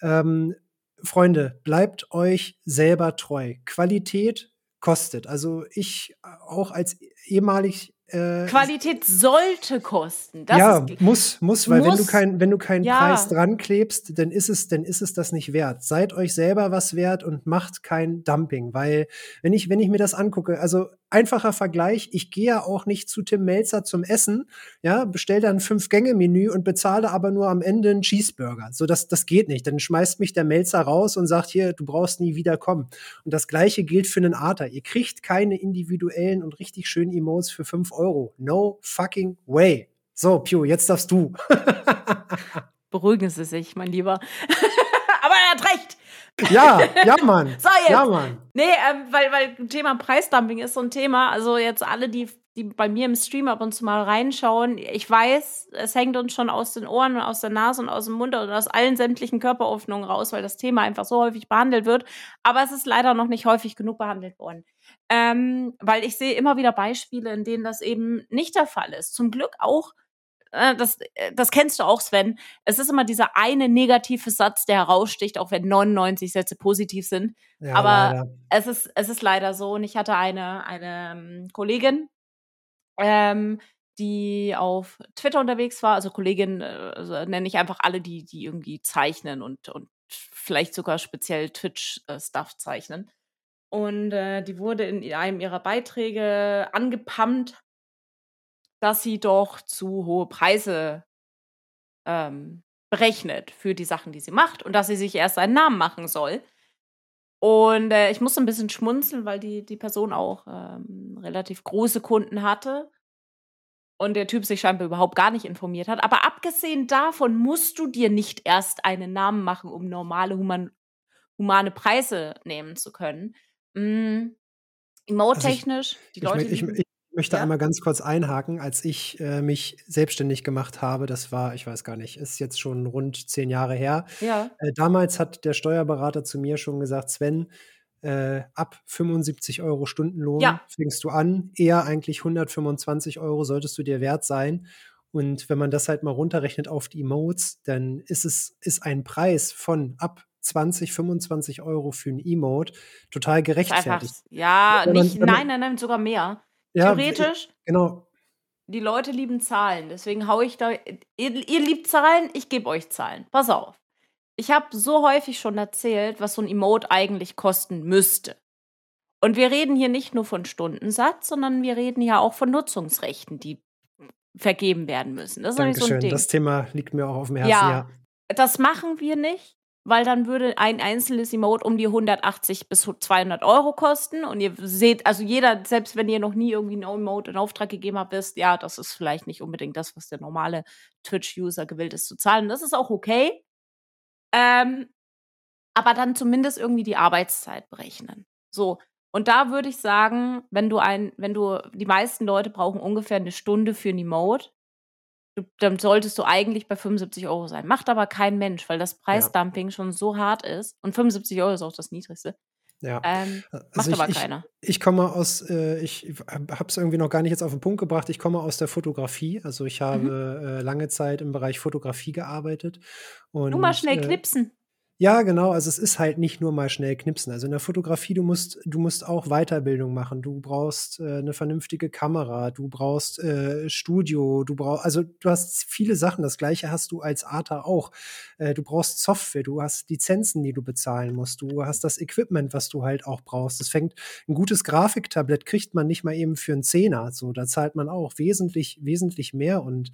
Ähm, Freunde, bleibt euch selber treu. Qualität kostet. Also ich auch als ehemalig äh, Qualität sollte kosten. Das ja, muss, muss, weil muss, wenn du kein, wenn du keinen ja. Preis dran klebst, dann ist es, dann ist es das nicht wert. Seid euch selber was wert und macht kein Dumping, weil wenn ich, wenn ich mir das angucke, also einfacher Vergleich, ich gehe ja auch nicht zu Tim Melzer zum Essen, ja, bestell dann ein Fünf-Gänge-Menü und bezahle aber nur am Ende einen Cheeseburger. So, das, das geht nicht. Dann schmeißt mich der Melzer raus und sagt hier, du brauchst nie wieder kommen. Und das Gleiche gilt für einen Arter. Ihr kriegt keine individuellen und richtig schönen Emotes für fünf Euro. No fucking way. So, Pew, jetzt darfst du. Beruhigen Sie sich, mein Lieber. aber er hat recht. Ja, ja, Mann. so, jetzt. Ja, Mann. Nee, ähm, weil, weil Thema Preisdumping ist so ein Thema. Also jetzt alle, die, die bei mir im Stream ab und zu mal reinschauen, ich weiß, es hängt uns schon aus den Ohren und aus der Nase und aus dem Mund und aus allen sämtlichen Körperöffnungen raus, weil das Thema einfach so häufig behandelt wird. Aber es ist leider noch nicht häufig genug behandelt worden. Ähm, weil ich sehe immer wieder Beispiele, in denen das eben nicht der Fall ist. Zum Glück auch äh, das, äh, das kennst du auch, Sven. Es ist immer dieser eine negative Satz, der heraussticht, auch wenn 99 Sätze positiv sind. Ja, Aber es ist, es ist leider so. Und ich hatte eine, eine ähm, Kollegin, ähm, die auf Twitter unterwegs war. Also Kollegin äh, also nenne ich einfach alle, die, die irgendwie zeichnen und, und vielleicht sogar speziell Twitch-Stuff zeichnen. Und äh, die wurde in einem ihrer Beiträge angepumpt dass sie doch zu hohe Preise ähm, berechnet für die Sachen, die sie macht und dass sie sich erst einen Namen machen soll. Und äh, ich musste ein bisschen schmunzeln, weil die, die Person auch ähm, relativ große Kunden hatte und der Typ sich scheinbar überhaupt gar nicht informiert hat. Aber abgesehen davon musst du dir nicht erst einen Namen machen, um normale human humane Preise nehmen zu können. Mm, Emote-technisch, also die Leute. Ich, ich, möchte ja. einmal ganz kurz einhaken, als ich äh, mich selbstständig gemacht habe, das war, ich weiß gar nicht, ist jetzt schon rund zehn Jahre her. Ja. Äh, damals hat der Steuerberater zu mir schon gesagt, Sven, äh, ab 75 Euro Stundenlohn ja. fängst du an, eher eigentlich 125 Euro solltest du dir wert sein. Und wenn man das halt mal runterrechnet auf die Emotes, dann ist es ist ein Preis von ab 20, 25 Euro für ein Emote total gerechtfertigt. Einfach, ja, man, nicht, nein, nein, nein, sogar mehr. Ja, Theoretisch. Genau. Die Leute lieben Zahlen, deswegen haue ich da. Ihr, ihr liebt Zahlen, ich gebe euch Zahlen. Pass auf. Ich habe so häufig schon erzählt, was so ein Emote eigentlich kosten müsste. Und wir reden hier nicht nur von Stundensatz, sondern wir reden ja auch von Nutzungsrechten, die vergeben werden müssen. Das ist Dankeschön. so ein Ding. Das Thema liegt mir auch auf dem Herzen. Ja, ja, das machen wir nicht, weil dann würde ein einzelnes Emote um die 180 bis 200 Euro kosten. Und ihr seht, also jeder, selbst wenn ihr noch nie irgendwie ein Emote in Auftrag gegeben habt, wisst, ja, das ist vielleicht nicht unbedingt das, was der normale Twitch-User gewillt ist zu zahlen. Das ist auch okay. Ähm, aber dann zumindest irgendwie die Arbeitszeit berechnen. So. Und da würde ich sagen, wenn du ein, wenn du, die meisten Leute brauchen ungefähr eine Stunde für ein Emote dann solltest du eigentlich bei 75 Euro sein. Macht aber kein Mensch, weil das Preisdumping ja. schon so hart ist. Und 75 Euro ist auch das niedrigste. Ja. Ähm, also macht ich, aber keiner. Ich, ich komme aus, äh, ich habe es irgendwie noch gar nicht jetzt auf den Punkt gebracht. Ich komme aus der Fotografie. Also ich habe mhm. äh, lange Zeit im Bereich Fotografie gearbeitet. Und, Nur mal schnell äh, knipsen. Ja, genau. Also es ist halt nicht nur mal schnell knipsen. Also in der Fotografie, du musst, du musst auch Weiterbildung machen. Du brauchst äh, eine vernünftige Kamera, du brauchst äh, Studio, du brauchst, also du hast viele Sachen. Das gleiche hast du als Arter auch. Äh, du brauchst Software, du hast Lizenzen, die du bezahlen musst. Du hast das Equipment, was du halt auch brauchst. Das fängt, ein gutes Grafiktablett kriegt man nicht mal eben für einen Zehner. So, da zahlt man auch wesentlich, wesentlich mehr und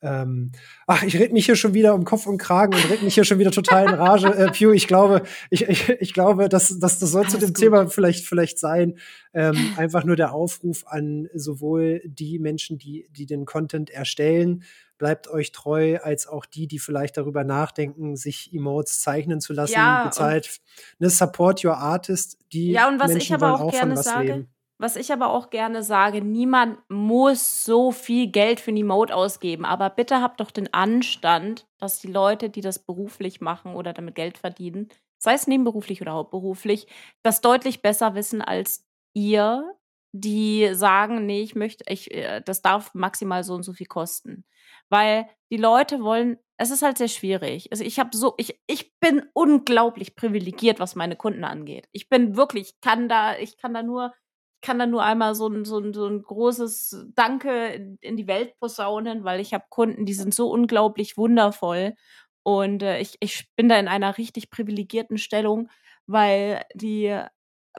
ähm, ach, ich rede mich hier schon wieder um Kopf und Kragen und rede mich hier schon wieder total in Rage. Äh, Pew, ich glaube, ich, ich, ich glaube, dass, dass das soll Alles zu dem gut. Thema vielleicht, vielleicht sein. Ähm, einfach nur der Aufruf an sowohl die Menschen, die, die den Content erstellen, bleibt euch treu, als auch die, die vielleicht darüber nachdenken, sich Emotes zeichnen zu lassen. Ja, bezahlt, ne, support your artist. Die Ja, und was Menschen ich aber auch auch von gerne sage, leben. Was ich aber auch gerne sage, niemand muss so viel Geld für eine Emote ausgeben, aber bitte habt doch den Anstand, dass die Leute, die das beruflich machen oder damit Geld verdienen, sei es nebenberuflich oder hauptberuflich, das deutlich besser wissen als ihr, die sagen, nee, ich möchte, ich, äh, das darf maximal so und so viel kosten. Weil die Leute wollen, es ist halt sehr schwierig. Also ich habe so, ich, ich bin unglaublich privilegiert, was meine Kunden angeht. Ich bin wirklich, ich kann da, ich kann da nur, kann da nur einmal so ein, so ein, so ein großes Danke in, in die Welt posaunen, weil ich habe Kunden, die sind so unglaublich wundervoll. Und äh, ich, ich bin da in einer richtig privilegierten Stellung, weil die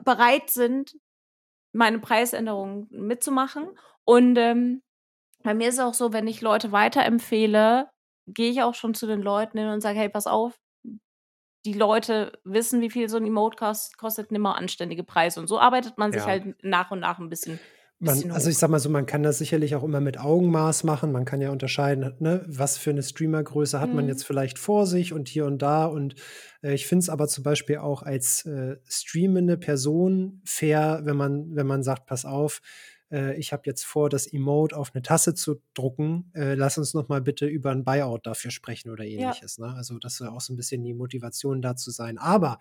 bereit sind, meine Preisänderungen mitzumachen. Und ähm, bei mir ist es auch so, wenn ich Leute weiterempfehle, gehe ich auch schon zu den Leuten hin und sage, hey, pass auf, die Leute wissen, wie viel so ein Emote kost, kostet, nimm mal anständige Preise. Und so arbeitet man sich Ja. halt nach und nach ein bisschen, bisschen Man, also ich sag mal so, man kann das sicherlich auch immer mit Augenmaß machen. Man kann ja unterscheiden, ne, was für eine Streamergröße hat man Mhm. jetzt vielleicht vor sich und hier und da. Und äh, ich finde es aber zum Beispiel auch als äh, streamende Person fair, wenn man, wenn man sagt, pass auf, äh, ich habe jetzt vor, das Emote auf eine Tasse zu drucken. Äh, lass uns noch mal bitte über ein Buyout dafür sprechen oder Ja. ähnliches. Ne? Also das soll auch so ein bisschen die Motivation da zu sein. Aber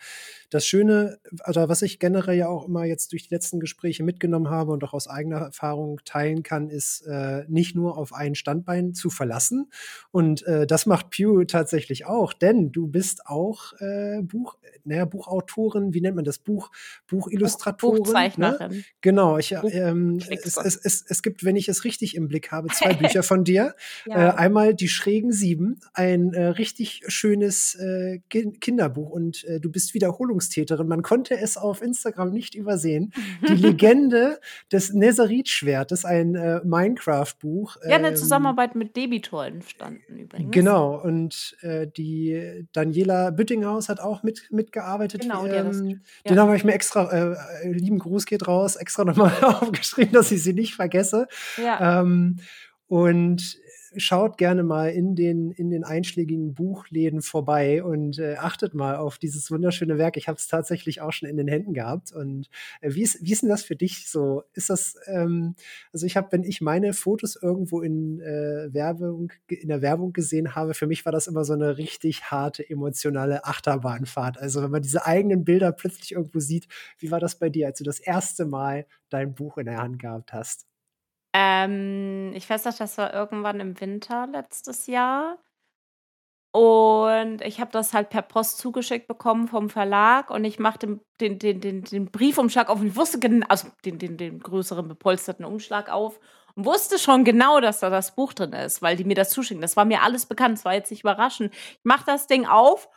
das Schöne, oder was ich generell ja auch immer jetzt durch die letzten Gespräche mitgenommen habe und auch aus eigener Erfahrung teilen kann, ist äh, nicht nur auf ein Standbein zu verlassen. Und äh, das macht Pew tatsächlich auch, denn du bist auch äh, Buch, naja, Buchautorin, wie nennt man das? Buch, Buchillustratorin. Ne? Buchzeichnerin. Genau, ich, ähm, es, es, es, es gibt, wenn ich es richtig im Blick habe, zwei Bücher von dir. Äh, Ja. einmal die schrägen Sieben, ein äh, richtig schönes äh, Ki- Kinderbuch und äh, du bist Wiederholungstäterin. Man konnte es auf Instagram nicht übersehen. Die Legende des Neserit-Schwertes, ein äh, Minecraft-Buch. ja, eine ähm, Zusammenarbeit mit Debitor entstanden übrigens. Genau, und äh, die Daniela Büttinghaus hat auch mit, mitgearbeitet. Genau, das ähm, Den ja. habe ich mir extra, äh, äh, lieben Gruß geht raus, extra nochmal aufgeschrieben, dass ich sie nicht vergesse. Ja. Ähm, und schaut gerne mal in den, in den einschlägigen Buchläden vorbei und äh, achtet mal auf dieses wunderschöne Werk. Ich habe es tatsächlich auch schon in den Händen gehabt. Und äh, wie, ist, wie ist denn das für dich so? Ist das, ähm, also ich habe, wenn ich meine Fotos irgendwo in äh, Werbung, in der Werbung gesehen habe, für mich war das immer so eine richtig harte, emotionale Achterbahnfahrt. Also wenn man diese eigenen Bilder plötzlich irgendwo sieht, wie war das bei dir, als du das erste Mal dein Buch in der Hand gehabt hast? Ähm, ich weiß noch, das war irgendwann im Winter letztes Jahr. Und ich habe das halt per Post zugeschickt bekommen vom Verlag und ich machte den, den, den, den, Briefumschlag auf und wusste genau, also den, den, den größeren bepolsterten Umschlag auf und wusste schon genau, dass da das Buch drin ist, weil die mir das zuschicken. Das war mir alles bekannt, das war jetzt nicht überraschend. Ich mache das Ding auf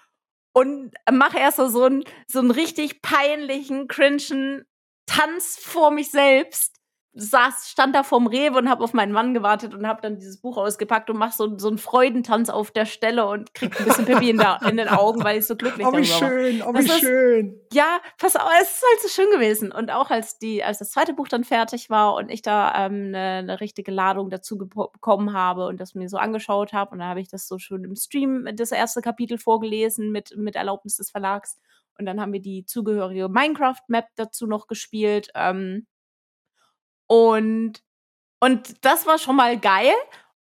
und mache erst so, so, einen, so einen richtig peinlichen, cringen Tanz vor mich selbst saß, stand da vorm Rewe und habe auf meinen Mann gewartet und habe dann dieses Buch ausgepackt und mach so, so einen Freudentanz auf der Stelle und krieg ein bisschen Pippi in, der, in den Augen, weil ich so glücklich Oh, wie darüber war. schön, oh, Das wie ist- schön. Ja, pass auf, es ist halt so schön gewesen. Und auch als die, als das zweite Buch dann fertig war und ich da ähm, eine, eine richtige Ladung dazu bekommen habe und das mir so angeschaut habe, und dann habe ich das so schön im Stream das erste Kapitel vorgelesen mit, mit Erlaubnis des Verlags. Und dann haben wir die zugehörige Minecraft-Map dazu noch gespielt. Ähm, und, und das war schon mal geil.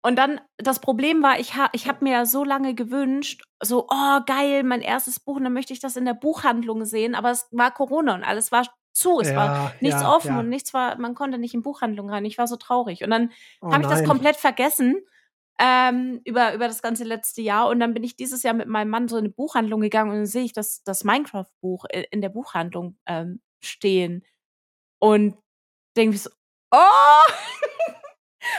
Und dann, das Problem war, ich, ha, ich habe mir ja so lange gewünscht, so, oh, geil, mein erstes Buch, und dann möchte ich das in der Buchhandlung sehen, aber es war Corona und alles war zu, es war Ja, nichts ja, offen ja. und nichts war, man konnte nicht in Buchhandlung rein. Ich war so traurig. Und dann Oh habe ich das komplett vergessen ähm, über, über das ganze letzte Jahr. Und dann bin ich dieses Jahr mit meinem Mann so in eine Buchhandlung gegangen und dann sehe ich das, das Minecraft-Buch in der Buchhandlung ähm, stehen. Und denke ich so, oh!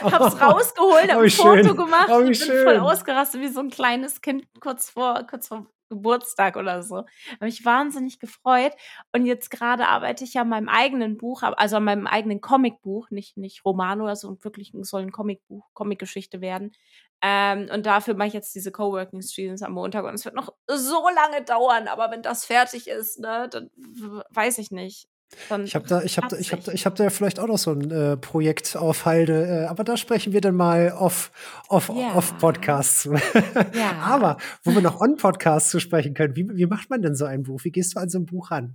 Hab's rausgeholt, hab Oh, ein wie Foto schön. gemacht Oh, und bin schön. voll ausgerastet wie so ein kleines Kind kurz vor, kurz vor Geburtstag oder so. Habe mich wahnsinnig gefreut. Und jetzt gerade arbeite ich ja an meinem eigenen Buch, also an meinem eigenen Comicbuch, nicht, nicht Roman oder so, wirklich soll ein Comicbuch, Comicgeschichte werden. Ähm, und dafür mache ich jetzt diese Coworking Streams am Montag und es wird noch so lange dauern, aber wenn das fertig ist, ne, dann weiß ich nicht. Dann ich habe da, ich habe da, ich habe da, ich habe da vielleicht auch noch so ein äh, Projekt auf Halde, äh, aber da sprechen wir dann mal off, off, ja. off Podcasts. ja. Aber wo wir noch on Podcasts zu sprechen können, wie, wie macht man denn so ein Buch? Wie gehst du an so ein Buch ran?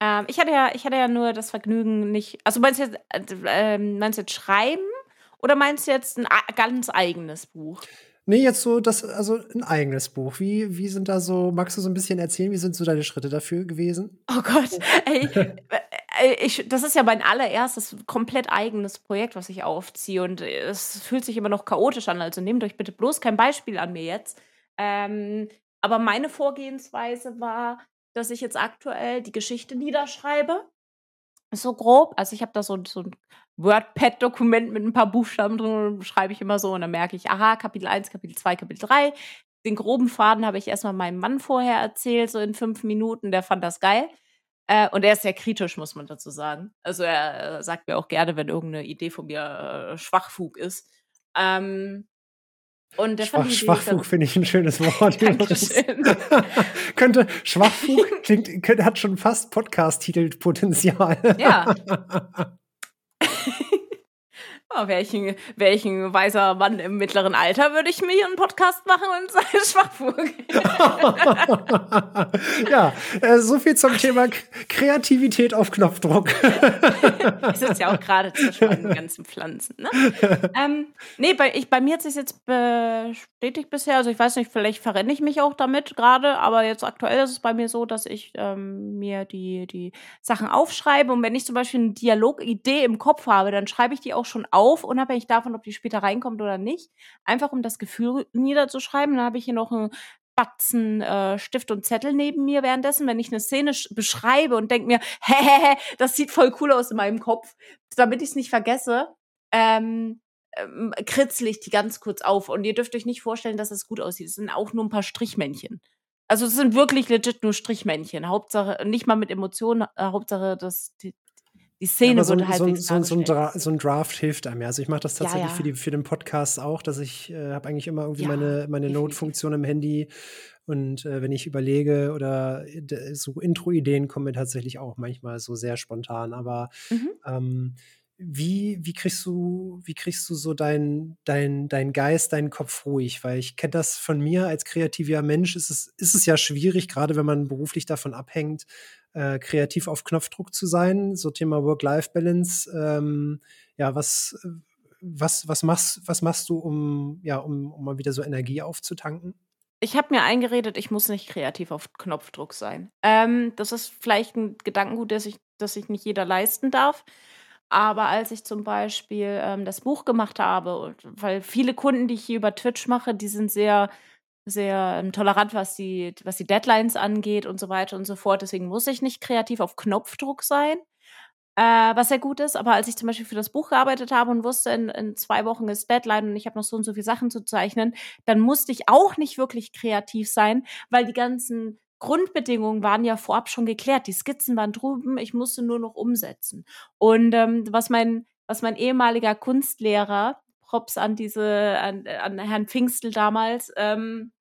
Ähm, ich hatte ja, ich hatte ja nur das Vergnügen, nicht. Also meinst du jetzt, äh, meinst du jetzt schreiben oder meinst du jetzt ein ganz eigenes Buch? Nee, jetzt so das, also ein eigenes Buch. Wie, wie sind da so, magst du so ein bisschen erzählen, wie sind so deine Schritte dafür gewesen? Oh Gott, ey, äh, ich, das ist ja mein allererstes komplett eigenes Projekt, was ich aufziehe und es fühlt sich immer noch chaotisch an, also nehmt euch bitte bloß kein Beispiel an mir jetzt. Ähm, aber meine Vorgehensweise war, dass ich jetzt aktuell die Geschichte niederschreibe. So grob. Also ich habe da so, so ein WordPad-Dokument mit ein paar Buchstaben drin, schreibe ich immer so und dann merke ich, aha, Kapitel 1, Kapitel 2, Kapitel 3. Den groben Faden habe ich erstmal meinem Mann vorher erzählt, so in fünf Minuten. Der fand das geil. Äh, und er ist sehr kritisch, muss man dazu sagen. Also er äh, sagt mir auch gerne, wenn irgendeine Idee von mir äh, Schwachfug ist. Ähm, und der Schwach, Schwachfug finde ich ein schönes Wort. könnte Schwachfug klingt, könnte, hat schon fast Podcast-Titelpotenzial. Ja. Oh, welchen, welchen weiser Mann im mittleren Alter würde ich mir hier einen Podcast machen und seine Schwachfug? ja, äh, so viel zum Thema Kreativität auf Knopfdruck. ich sitze ja auch gerade zwischen meinen ganzen Pflanzen. Ne? Ähm, nee, bei, ich, bei mir hat sich jetzt bestätigt bisher, also ich weiß nicht, vielleicht verrenne ich mich auch damit gerade, aber jetzt aktuell ist es bei mir so, dass ich ähm, mir die, die Sachen aufschreibe und wenn ich zum Beispiel eine Dialogidee im Kopf habe, dann schreibe ich die auch schon auf auf, unabhängig davon, ob die später reinkommt oder nicht. Einfach um das Gefühl niederzuschreiben. Dann habe ich hier noch einen Batzen äh, Stift und Zettel neben mir währenddessen, wenn ich eine Szene beschreibe und denke mir, hä, das sieht voll cool aus in meinem Kopf, damit ich es nicht vergesse. Ähm, ähm, kritzel ich die ganz kurz auf. Und ihr dürft euch nicht vorstellen, dass es gut aussieht. Es sind auch nur ein paar Strichmännchen. Also es sind wirklich legit nur Strichmännchen. Hauptsache, nicht mal mit Emotionen, äh, Hauptsache, dass die, Szene so, wurde so, so, so, ein Dra so ein Draft hilft einem ja. Also ich mache das tatsächlich ja, ja. Für, die, für den Podcast auch, dass ich äh, habe eigentlich immer irgendwie ja, meine, meine Note-Funktion im Handy und äh, wenn ich überlege oder so Intro-Ideen kommen mir tatsächlich auch manchmal so sehr spontan. Aber mhm. ähm, wie, wie kriegst du, wie kriegst du so deinen dein, dein Geist, deinen Kopf ruhig? Weil ich kenne das von mir als kreativer Mensch, ist es, ist es ja schwierig, gerade wenn man beruflich davon abhängt, äh, kreativ auf Knopfdruck zu sein, so Thema Work-Life-Balance. Ähm, ja, was, was, was, machst, was machst du, um, ja, um, um mal wieder so Energie aufzutanken? Ich habe mir eingeredet, ich muss nicht kreativ auf Knopfdruck sein. Ähm, das ist vielleicht ein Gedankengut, das ich, das sich nicht jeder leisten darf. Aber als ich zum Beispiel ähm, das Buch gemacht habe, weil viele Kunden, die ich hier über Twitch mache, die sind sehr sehr ähm, tolerant, was die, was die Deadlines angeht und so weiter und so fort. Deswegen muss ich nicht kreativ auf Knopfdruck sein, äh, was sehr gut ist. Aber als ich zum Beispiel für das Buch gearbeitet habe und wusste, in, in zwei Wochen ist Deadline und ich habe noch so und so viele Sachen zu zeichnen, dann musste ich auch nicht wirklich kreativ sein, weil die ganzen Grundbedingungen waren ja vorab schon geklärt. Die Skizzen waren drüben, ich musste nur noch umsetzen. Und ähm, was mein was mein ehemaliger Kunstlehrer Props an diese, an, an Herrn Pfingstel damals, ähm,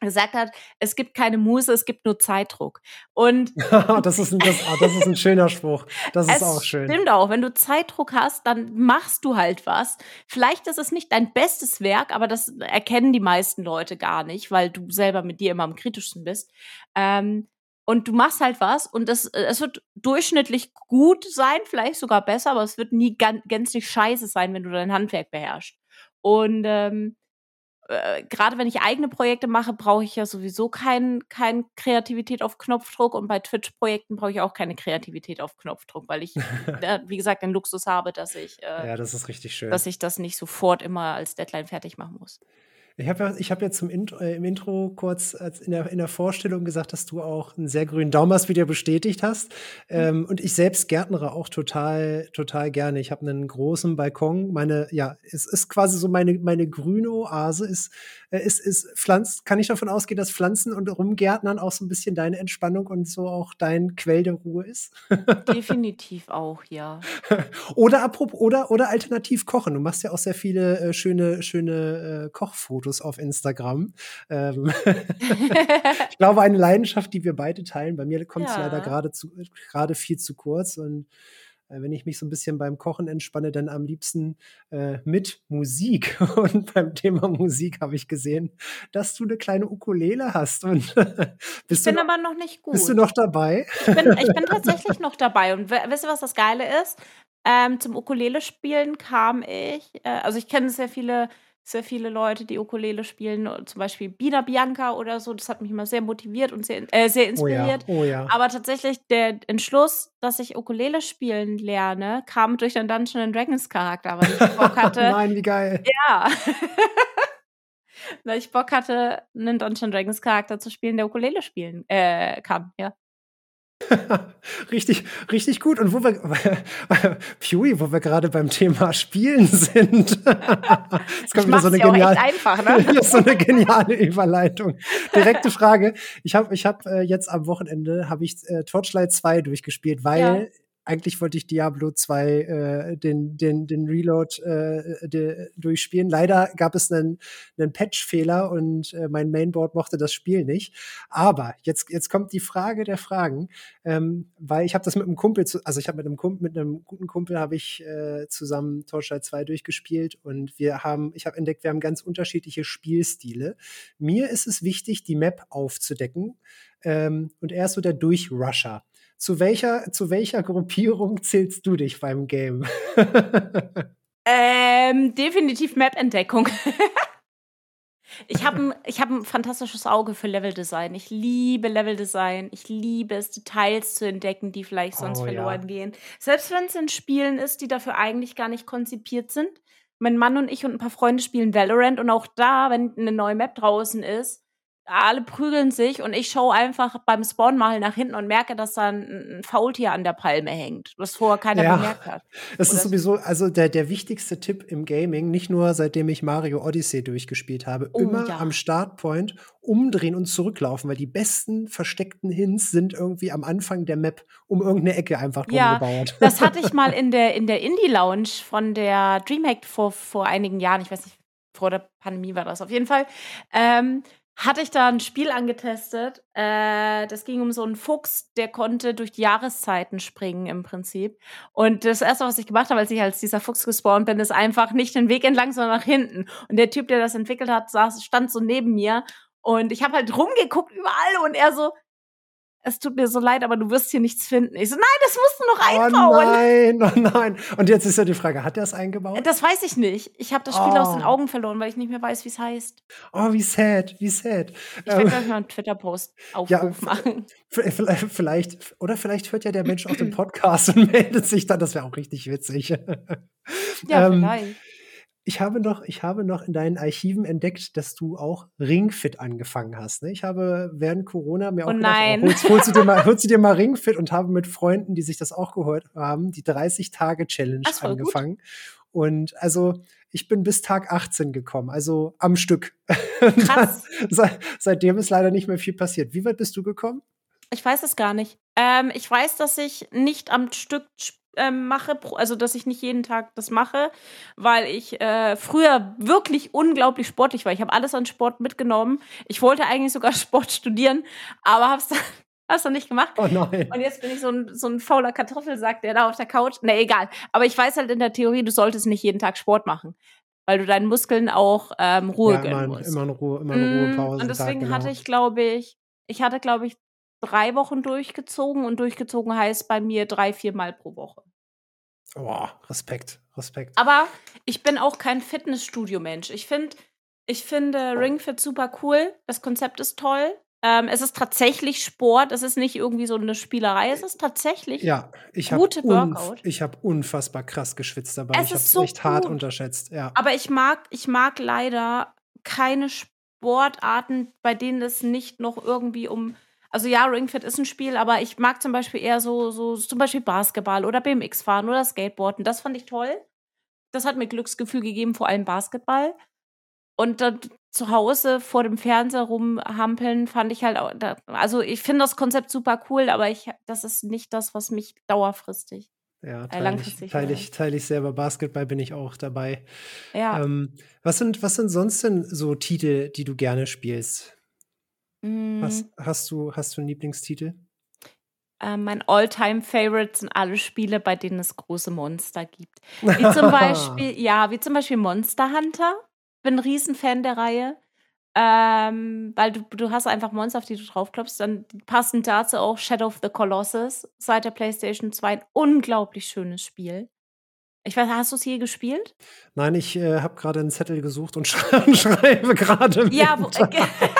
gesagt hat, es gibt keine Muse, es gibt nur Zeitdruck. Und das, ist ein, das, ah, das ist ein schöner Spruch. Das ist auch schön. Stimmt auch. Wenn du Zeitdruck hast, dann machst du halt was. Vielleicht ist es nicht dein bestes Werk, aber das erkennen die meisten Leute gar nicht, weil du selber mit dir immer am kritischsten bist. Ähm, und du machst halt was und das, es wird durchschnittlich gut sein, vielleicht sogar besser, aber es wird nie gänzlich scheiße sein, wenn du dein Handwerk beherrschst. Und ähm, äh, gerade wenn ich eigene Projekte mache, brauche ich ja sowieso kein, kein Kreativität auf Knopfdruck und bei Twitch-Projekten brauche ich auch keine Kreativität auf Knopfdruck, weil ich, äh, wie gesagt, den Luxus habe, dass ich, äh, ja, das ist richtig schön, dass ich das nicht sofort immer als Deadline fertig machen muss. Ich habe ja, ich hab ja zum Intro, äh, im Intro kurz in der, in der Vorstellung gesagt, dass du auch einen sehr grünen Daumen hast, wie du bestätigt hast. Mhm. Ähm, und ich selbst gärtnere auch total, total gerne. Ich habe einen großen Balkon. Meine, ja, es ist quasi so meine, meine grüne Oase ist Äh, ist, ist Pflanz, kann ich davon ausgehen, dass Pflanzen und Rumgärtnern auch so ein bisschen deine Entspannung und so auch dein Quell der Ruhe ist? Definitiv auch, ja. oder apropos, oder, oder alternativ kochen. Du machst ja auch sehr viele äh, schöne, schöne äh, Kochfotos auf Instagram. Ähm ich glaube, eine Leidenschaft, die wir beide teilen. Bei mir kommt es ja. leider gerade zu, gerade viel zu kurz und äh, wenn ich mich so ein bisschen beim Kochen entspanne, dann am liebsten äh, mit Musik. Und beim Thema Musik habe ich gesehen, dass du eine kleine Ukulele hast. Und bist ich bin noch, aber noch nicht gut. Bist du noch dabei? Ich bin, ich bin tatsächlich noch dabei. Und wisst ihr, was das Geile ist? Ähm, zum Ukulele spielen kam ich, äh, also ich kenne sehr viele sehr viele Leute, die Ukulele spielen, zum Beispiel Bina Bianca oder so. Das hat mich immer sehr motiviert und sehr, äh, sehr inspiriert. Oh ja, oh ja. Aber tatsächlich der Entschluss, dass ich Ukulele spielen lerne, kam durch den Dungeon Dragons Charakter, weil ich Bock hatte. Nein, wie geil. Ja. weil ich Bock hatte, einen Dungeon Dragons Charakter zu spielen, der Ukulele spielen äh, kann, ja. richtig, richtig gut. Und wo wir, Pewy, wo wir gerade beim Thema Spielen sind. Es kommt wieder so eine geniale, einfach, ne? so eine geniale Überleitung. Direkte Frage. Ich habe, ich habe äh, jetzt am Wochenende habe ich äh, Torchlight 2 durchgespielt, weil ja eigentlich wollte ich Diablo 2 äh, den, den, den Reload äh, de, durchspielen. Leider gab es einen, einen Patch-Fehler und äh, mein Mainboard mochte das Spiel nicht. Aber jetzt, jetzt kommt die Frage der Fragen, ähm, weil ich habe das mit einem Kumpel, zu, also ich habe mit einem Kumpel, mit einem guten Kumpel habe ich äh, zusammen Torchlight 2 durchgespielt und wir haben, ich habe entdeckt, wir haben ganz unterschiedliche Spielstile. Mir ist es wichtig, die Map aufzudecken. Ähm, und er ist so der Durchrusher. Zu welcher, zu welcher Gruppierung zählst du dich beim Game? ähm, definitiv Map-Entdeckung. ich habe ein, hab ein fantastisches Auge für Leveldesign. Ich liebe Leveldesign. Ich liebe es, Details zu entdecken, die vielleicht sonst oh, verloren ja. gehen. Selbst wenn es in Spielen ist, die dafür eigentlich gar nicht konzipiert sind. Mein Mann und ich und ein paar Freunde spielen Valorant und auch da, wenn eine neue Map draußen ist, alle prügeln sich und ich schaue einfach beim Spawn mal nach hinten und merke, dass da ein, Faultier an der Palme hängt, was vorher keiner ja, bemerkt hat. Das ist sowieso, also der, der wichtigste Tipp im Gaming, nicht nur seitdem ich Mario Odyssey durchgespielt habe, oh, immer ja. am Startpoint umdrehen und zurücklaufen, weil die besten versteckten Hints sind irgendwie am Anfang der Map um irgendeine Ecke einfach drum ja, gebaut. Das hatte ich mal in der, in der Indie-Lounge von der Dreamhack vor, vor einigen Jahren, ich weiß nicht, vor der Pandemie war das auf jeden Fall. Ähm, hatte ich da ein Spiel angetestet. Äh, das ging um so einen Fuchs, der konnte durch die Jahreszeiten springen im Prinzip. Und das erste, was ich gemacht habe, als ich als dieser Fuchs gespawnt bin, ist einfach nicht den Weg entlang, sondern nach hinten. Und der Typ, der das entwickelt hat, saß, stand so neben mir. Und ich habe halt rumgeguckt überall und er so, es tut mir so leid, aber du wirst hier nichts finden. Ich so, nein, das musst du noch oh einbauen. Oh nein, oh nein. Und jetzt ist ja die Frage, hat er es eingebaut? Das weiß ich nicht. Ich habe das Spiel oh. aus den oh. Augen verloren, weil ich nicht mehr weiß, wie es heißt. Oh, wie sad, wie sad. Ich werde ähm, gleich mal einen Twitter-Post Aufruf ja, machen. Vielleicht, oder vielleicht hört ja der Mensch auch den Podcast und meldet sich dann. Das wäre auch richtig witzig. ja, ähm, vielleicht ich habe noch, ich habe noch in deinen Archiven entdeckt, dass du auch Ringfit angefangen hast. Ne? Ich habe während Corona mir auch oh gedacht, nein. Oh, holst, holst, du dir mal, holst du dir mal Ringfit und habe mit Freunden, die sich das auch gehört haben, die 30-Tage-Challenge angefangen. Gut. Und also ich bin bis Tag 18 gekommen, also am Stück. Krass. seitdem ist leider nicht mehr viel passiert. Wie weit bist du gekommen? Ich weiß es gar nicht. Ähm, ich weiß, dass ich nicht am Stück ähm, mache, also dass ich nicht jeden Tag das mache, weil ich äh, früher wirklich unglaublich sportlich war. Ich habe alles an Sport mitgenommen. Ich wollte eigentlich sogar Sport studieren, aber habe es dann Hast du nicht gemacht? Oh nein. Und jetzt bin ich so ein, so ein fauler Kartoffelsack, der da auf der Couch. Ne, egal. Aber ich weiß halt in der Theorie, du solltest nicht jeden Tag Sport machen. Weil du deinen Muskeln auch ähm, Ruhe ja, gönnen musst. Immer eine Ruhe, immer eine Ruhepause. Mm, und deswegen Tag, genau. hatte ich, glaube ich, ich hatte, glaube ich, drei Wochen durchgezogen und durchgezogen heißt bei mir drei, vier Mal pro Woche. Boah, Respekt, Respekt. Aber ich bin auch kein Fitnessstudio-Mensch. Ich finde, ich finde Ringfit super cool. Das Konzept ist toll. Ähm, es ist tatsächlich Sport. Es ist nicht irgendwie so eine Spielerei. Es ist tatsächlich ja, ich gute Workout. Ich habe unfassbar krass geschwitzt dabei. Es ich habe es so echt gut. hart unterschätzt. Ja. Aber ich mag, ich mag leider keine Sportarten, bei denen es nicht noch irgendwie um also ja, Ringfit ist ein Spiel, aber ich mag zum Beispiel eher so, so zum Beispiel Basketball oder BMX fahren oder Skateboarden. Das fand ich toll. Das hat mir Glücksgefühl gegeben, vor allem Basketball. und dann zu Hause vor dem Fernseher rumhampeln, fand ich halt auch, also ich finde das Konzept super cool, aber ich, das ist nicht das, was mich dauerfristig ja, äh, teile ich, teile ich, teile ich selber. Basketball bin ich auch dabei. Ja. Ähm, was, sind, was sind sonst denn so Titel, die du gerne spielst? Mm. Was, hast, du, hast du einen Lieblingstitel? Äh, mein All-Time-Favorite sind alle Spiele, bei denen es große Monster gibt. Wie zum Beispiel, ja, wie zum Beispiel Monster Hunter. Bin ein Riesenfan der Reihe. Ähm, weil du, du hast einfach Monster, auf die du draufklopfst. Dann passend dazu auch Shadow of the Colossus seit der PlayStation 2. Ein unglaublich schönes Spiel. Ich weiß, hast du es je gespielt? Nein, ich äh, habe gerade einen Zettel gesucht und schreibe gerade. Ja, wo,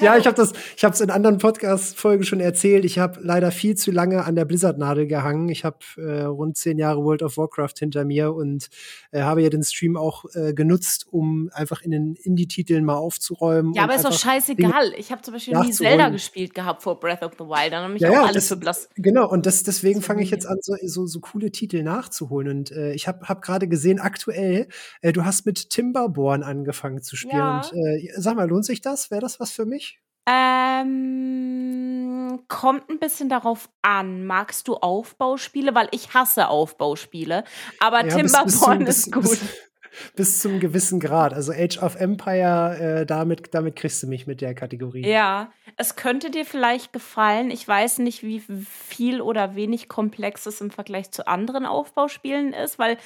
ja, ich habe das, ich habe es in anderen Podcast-Folgen schon erzählt. Ich habe leider viel zu lange an der Blizzard-Nadel gehangen. Ich habe äh, rund zehn Jahre World of Warcraft hinter mir und äh, habe ja den Stream auch äh, genutzt, um einfach in den Indie-Titeln mal aufzuräumen. Ja, aber ist doch scheißegal. Ich habe zum Beispiel nie Zelda gespielt gehabt vor Breath of the Wild. Dann habe ich ja, auch ja, alles das, für blass. Genau, und das, deswegen fange ich jetzt an, so, so, so coole Titel nachzuholen. Und äh, ich habe hab gerade gesehen, aktuell, äh, du hast mit Timberborn angefangen zu spielen. Ja. Und äh, sag mal, lohnt sich das? Wäre das was für mich? Ähm, kommt ein bisschen darauf an. Magst du Aufbauspiele? Weil ich hasse Aufbauspiele. Aber ja, Timberborn ist gut. Bis, bis zum gewissen Grad. Also Age of Empire, äh, damit, damit kriegst du mich mit der Kategorie. Ja, es könnte dir vielleicht gefallen. Ich weiß nicht, wie viel oder wenig komplex es im Vergleich zu anderen Aufbauspielen ist, weil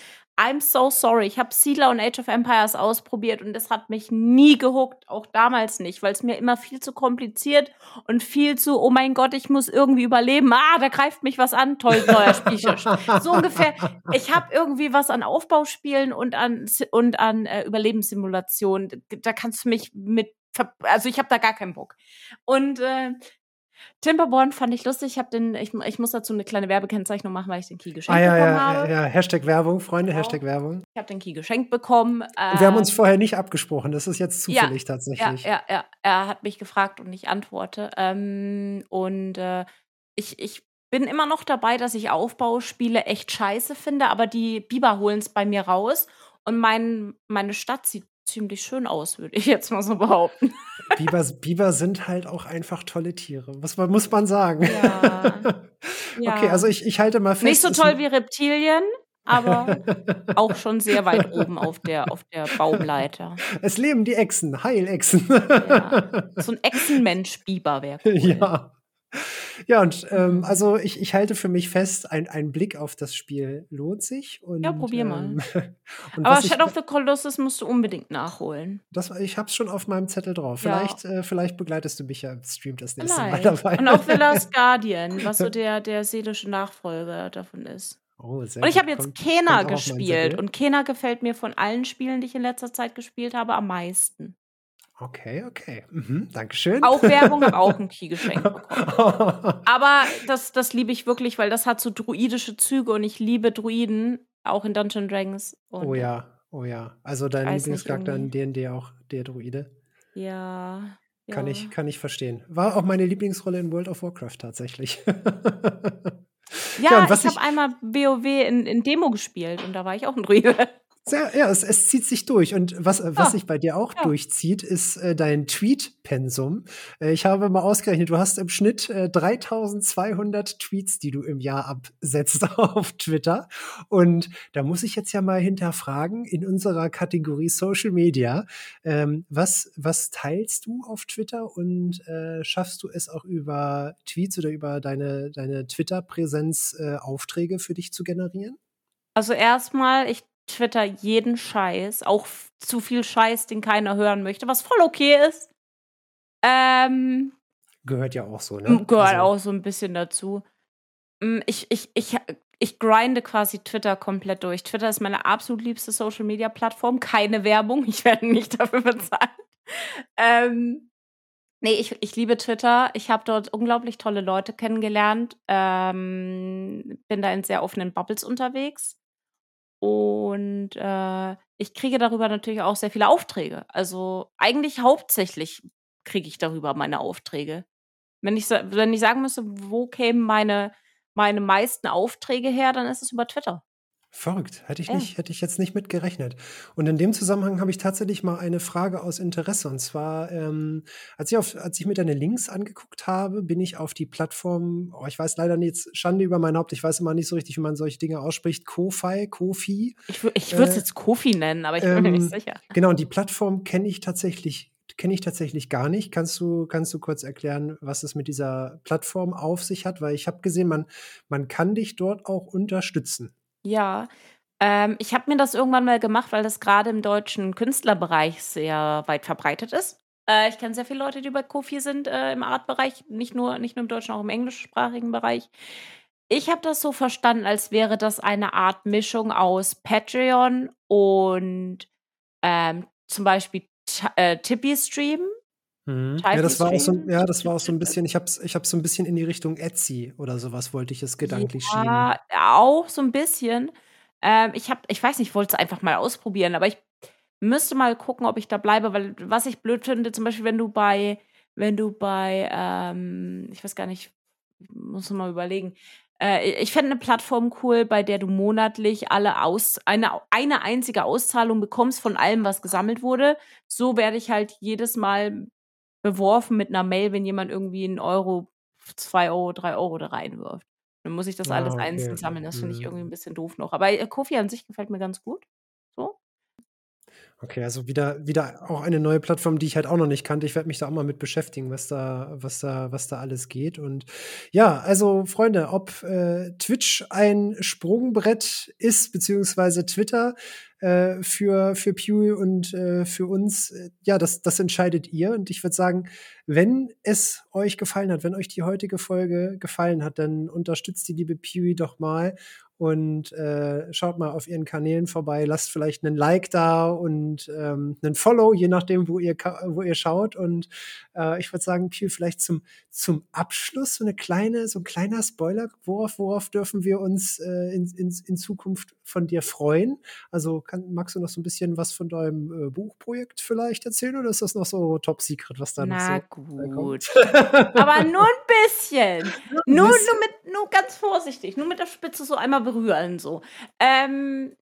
I'm so sorry. Ich habe Siedler und Age of Empires ausprobiert und es hat mich nie gehuckt, auch damals nicht, weil es mir immer viel zu kompliziert und viel zu, oh mein Gott, ich muss irgendwie überleben. Ah, da greift mich was an. Toll, neuer Spieltisch. so ungefähr. Ich habe irgendwie was an Aufbauspielen und an, und an äh, Überlebenssimulationen. Da kannst du mich mit also ich habe da gar keinen Bock. Und äh, Timberborn fand ich lustig. Ich habe den, ich, ich muss dazu eine kleine Werbekennzeichnung machen, weil ich den Key geschenkt ah, ja, bekommen ja, habe. Ja, ja, Hashtag Werbung, Freunde, genau. Hashtag Werbung. Ich habe den Key geschenkt bekommen. Äh, und wir haben uns ähm, vorher nicht abgesprochen. Das ist jetzt zufällig ja, tatsächlich. Ja, ja, ja. Er hat mich gefragt und ich antworte. Ähm, und äh, ich, ich bin immer noch dabei, dass ich Aufbauspiele echt scheiße finde, aber die Biber holen es bei mir raus. Und mein, meine Stadt sieht ziemlich schön aus, würde ich jetzt mal so behaupten. Biber, Biber sind halt auch einfach tolle Tiere, muss man, muss man sagen. Ja. ja. Okay, also ich, ich halte mal fest. Nicht so toll wie Reptilien, aber auch schon sehr weit oben auf der, auf der Baumleiter. Es leben die Echsen, Heilechsen. Ja. So ein Echsenmensch-Biber wäre cool. Ja. Ja, und ähm, also ich, ich halte für mich fest, ein, ein Blick auf das Spiel lohnt sich. Und, ja, probier mal. Ähm, Aber Shadow of the Colossus musst du unbedingt nachholen. Das, ich hab's schon auf meinem Zettel drauf. Ja. Vielleicht, äh, vielleicht begleitest du mich ja im Stream das nächste vielleicht. Mal dabei. Und auch The Last Guardian, was so der, der seelische Nachfolger davon ist. Oh, sehr und ich habe jetzt Kena gespielt und Kena gefällt mir von allen Spielen, die ich in letzter Zeit gespielt habe, am meisten. Okay, okay. Mhm, Dankeschön. Auch Werbung, habe auch ein Key geschenkt bekommen. Aber das, das liebe ich wirklich, weil das hat so druidische Züge und ich liebe Druiden, auch in Dungeon Dragons. oh ja, oh ja. Also dein Lieblingscharakter in D&D auch der Druide. Ja. Kann, ja. Ich, kann ich verstehen. War auch meine Lieblingsrolle in World of Warcraft tatsächlich. ja, ja ich habe einmal WoW in, in Demo gespielt und da war ich auch ein Druide. Sehr, ja, es, es, zieht sich durch. Und was, was ah, sich bei dir auch ja. durchzieht, ist äh, dein Tweet-Pensum. Äh, ich habe mal ausgerechnet, du hast im Schnitt äh, 3200 Tweets, die du im Jahr absetzt auf Twitter. Und da muss ich jetzt ja mal hinterfragen, in unserer Kategorie Social Media, ähm, was, was teilst du auf Twitter und äh, schaffst du es auch über Tweets oder über deine, deine Twitter-Präsenz äh, Aufträge für dich zu generieren? Also erstmal, ich Twitter jeden Scheiß, auch zu viel Scheiß, den keiner hören möchte, was voll okay ist. Ähm, gehört ja auch so, ne? Gehört also. auch so ein bisschen dazu. Ich, ich, ich, ich grinde quasi Twitter komplett durch. Twitter ist meine absolut liebste Social Media Plattform. Keine Werbung. Ich werde nicht dafür bezahlt. Ähm, nee, ich, ich liebe Twitter. Ich habe dort unglaublich tolle Leute kennengelernt. Ähm, bin da in sehr offenen Bubbles unterwegs. Und äh, ich kriege darüber natürlich auch sehr viele Aufträge. Also eigentlich hauptsächlich kriege ich darüber meine Aufträge. Wenn ich, wenn ich sagen müsste, wo kämen meine, meine meisten Aufträge her, dann ist es über Twitter. Verrückt. Hätte ich, ja. nicht, hätte ich jetzt nicht mit gerechnet. Und in dem Zusammenhang habe ich tatsächlich mal eine Frage aus Interesse. Und zwar, ähm, als, ich auf, als ich mir deine Links angeguckt habe, bin ich auf die Plattform, oh, ich weiß leider nicht, Schande über mein Haupt, ich weiß immer nicht so richtig, wie man solche Dinge ausspricht, Kofi, Kofi. Ich, ich würde es äh, jetzt Kofi nennen, aber ich bin ähm, mir nicht ähm, sicher. Genau, und die Plattform kenne ich tatsächlich kenne ich tatsächlich gar nicht. Kannst du, kannst du kurz erklären, was es mit dieser Plattform auf sich hat? Weil ich habe gesehen, man, man kann dich dort auch unterstützen. Ja, ähm, ich habe mir das irgendwann mal gemacht, weil das gerade im deutschen Künstlerbereich sehr weit verbreitet ist. Äh, ich kenne sehr viele Leute, die bei Kofi sind äh, im Artbereich, nicht nur, nicht nur im deutschen, auch im englischsprachigen Bereich. Ich habe das so verstanden, als wäre das eine Art Mischung aus Patreon und ähm, zum Beispiel äh, Tippy Stream. Mhm. Ja, das war auch so, ja, das war auch so ein bisschen, ich habe es ich so ein bisschen in die Richtung Etsy oder sowas wollte ich es gedanklich ja, schieben. Ja, auch so ein bisschen. Ähm, ich habe, ich weiß nicht, ich wollte es einfach mal ausprobieren, aber ich müsste mal gucken, ob ich da bleibe, weil was ich blöd finde, zum Beispiel, wenn du bei, wenn du bei, ähm, ich weiß gar nicht, muss mal überlegen, äh, ich fände eine Plattform cool, bei der du monatlich alle aus eine, eine einzige Auszahlung bekommst von allem, was gesammelt wurde. So werde ich halt jedes Mal beworfen mit einer Mail, wenn jemand irgendwie einen Euro, zwei Euro, drei Euro da reinwirft. Dann muss ich das alles ah, okay. einzeln sammeln. Das finde ich irgendwie mhm. ein bisschen doof noch. Aber äh, Kofi an sich gefällt mir ganz gut. Okay, also wieder, wieder auch eine neue Plattform, die ich halt auch noch nicht kannte. Ich werde mich da auch mal mit beschäftigen, was da, was da, was da alles geht. Und ja, also Freunde, ob äh, Twitch ein Sprungbrett ist, beziehungsweise Twitter, äh, für, für Pew und äh, für uns, äh, ja, das, das entscheidet ihr. Und ich würde sagen, wenn es euch gefallen hat, wenn euch die heutige Folge gefallen hat, dann unterstützt die liebe Pewy doch mal und äh, schaut mal auf ihren Kanälen vorbei, lasst vielleicht einen Like da und ähm, einen Follow, je nachdem, wo ihr, wo ihr schaut. Und äh, ich würde sagen, Pew, vielleicht zum, zum Abschluss so eine kleine, so ein kleiner Spoiler, worauf, worauf dürfen wir uns äh, in, in, in Zukunft von dir freuen? Also kann, magst du noch so ein bisschen was von deinem äh, Buchprojekt vielleicht erzählen oder ist das noch so top secret, was da Na noch so gut. Aber nur ein bisschen. nur, nur mit, nur ganz vorsichtig, nur mit der Spitze so einmal berühren so. Ähm,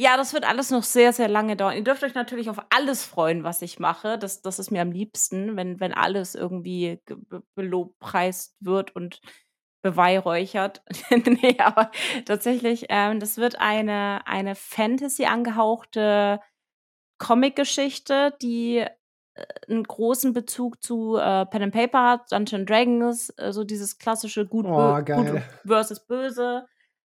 ja, das wird alles noch sehr, sehr lange dauern. Ihr dürft euch natürlich auf alles freuen, was ich mache. Das, das ist mir am liebsten, wenn, wenn alles irgendwie belobpreist wird und beweihräuchert. nee, aber tatsächlich, ähm, das wird eine, eine Fantasy angehauchte Comic-Geschichte, die äh, einen großen Bezug zu äh, Pen and Paper hat, Dungeon Dragons, äh, so dieses klassische Gut, oh, Gut versus Böse.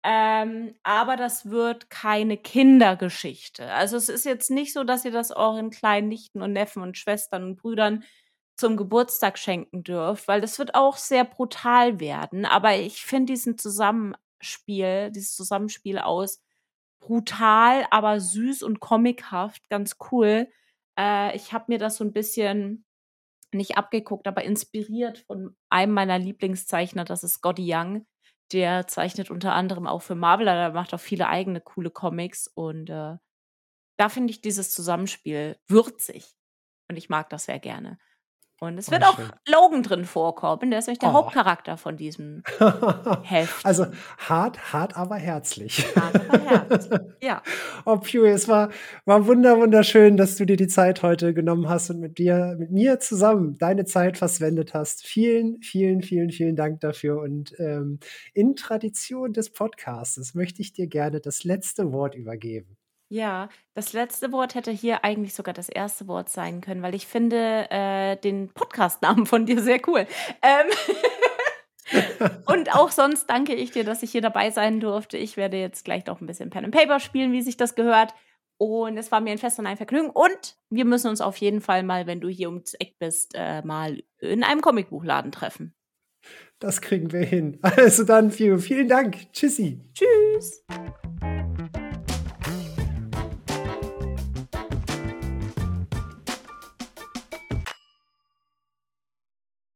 Ähm, aber das wird keine Kindergeschichte. Also es ist jetzt nicht so, dass ihr das euren kleinen Nichten und Neffen und Schwestern und Brüdern zum Geburtstag schenken dürft, weil das wird auch sehr brutal werden. Aber ich finde diesen Zusammenspiel, dieses Zusammenspiel aus brutal, aber süß und comichaft ganz cool. Äh, ich habe mir das so ein bisschen nicht abgeguckt, aber inspiriert von einem meiner Lieblingszeichner, das ist Scotty Young der zeichnet unter anderem auch für Marvel, aber er macht auch viele eigene coole Comics und äh, da finde ich dieses Zusammenspiel würzig und ich mag das sehr gerne. Und es oh, wird oh, auch Logan drin vorkommen. Der ist nämlich der oh. Hauptcharakter von diesem Heft. Also hart, hart, aber herzlich. Hart, aber herzlich. Ja. Oh, Pew, es war, war wunder, wunderschön, dass du dir die Zeit heute genommen hast und mit dir, mit mir zusammen deine Zeit verswendet hast. Vielen, vielen, vielen, vielen Dank dafür. Und ähm, in Tradition des Podcasts möchte ich dir gerne das letzte Wort übergeben. Ja, das letzte Wort hätte hier eigentlich sogar das erste Wort sein können, weil ich finde äh, den Podcastnamen von dir sehr cool. Ähm und auch sonst danke ich dir, dass ich hier dabei sein durfte. Ich werde jetzt gleich noch ein bisschen Pen and Paper spielen, wie sich das gehört. Und es war mir ein Fest und ein Vergnügen. Und wir müssen uns auf jeden Fall mal, wenn du hier ums Eck bist, äh, mal in einem Comicbuchladen treffen. Das kriegen wir hin. Also dann, vielen, vielen Dank. Tschüssi. Tschüss.